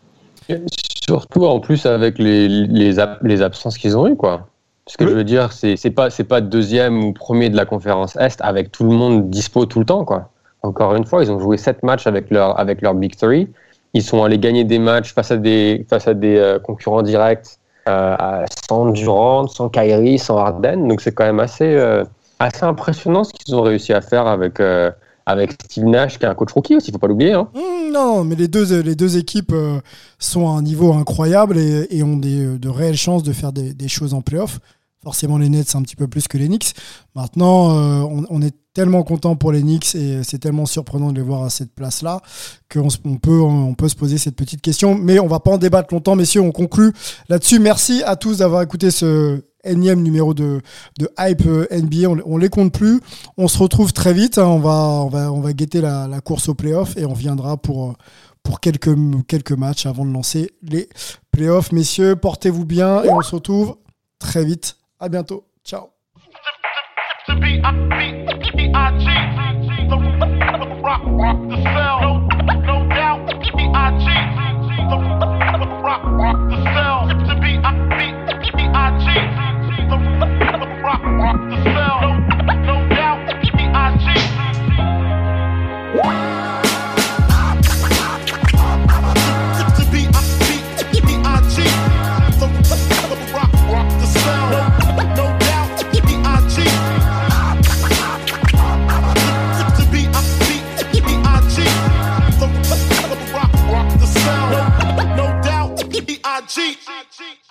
Surtout en plus avec les, les, ab- les absences qu'ils ont eues, quoi. Ce que Oui. je veux dire, c'est c'est pas, c'est pas deuxième ou premier de la conférence Est avec tout le monde dispo tout le temps, quoi. Encore une fois, ils ont joué sept matchs avec leur, avec leur Big Three. Ils sont allés gagner des matchs face à des, face à des euh, concurrents directs euh, sans Durant, sans Kyrie, sans Harden. Donc c'est quand même assez, euh, assez impressionnant ce qu'ils ont réussi à faire avec, euh, avec Steve Nash, qui est un coach rookie aussi, il faut pas l'oublier. Hein. Mmh, non, mais les deux, les deux équipes euh, sont à un niveau incroyable et, ont des, de réelles chances de faire des, choses en playoff. Forcément, les Nets, c'est un petit peu plus que les Knicks. Maintenant, euh, on, est tellement content pour les Knicks et c'est tellement surprenant de les voir à cette place-là qu'on on peut, on peut se poser cette petite question. Mais on va pas en débattre longtemps, messieurs. On conclut là-dessus. Merci à tous d'avoir écouté ce énième numéro de, de Hype NBA. On, les compte plus. On se retrouve très vite. Hein. On, va, on, va, on va guetter la, course au playoff et on viendra pour pour quelques, quelques matchs avant de lancer les playoffs. Messieurs, portez-vous bien et on se retrouve très vite. À bientôt. Ciao. cheat. Cheat.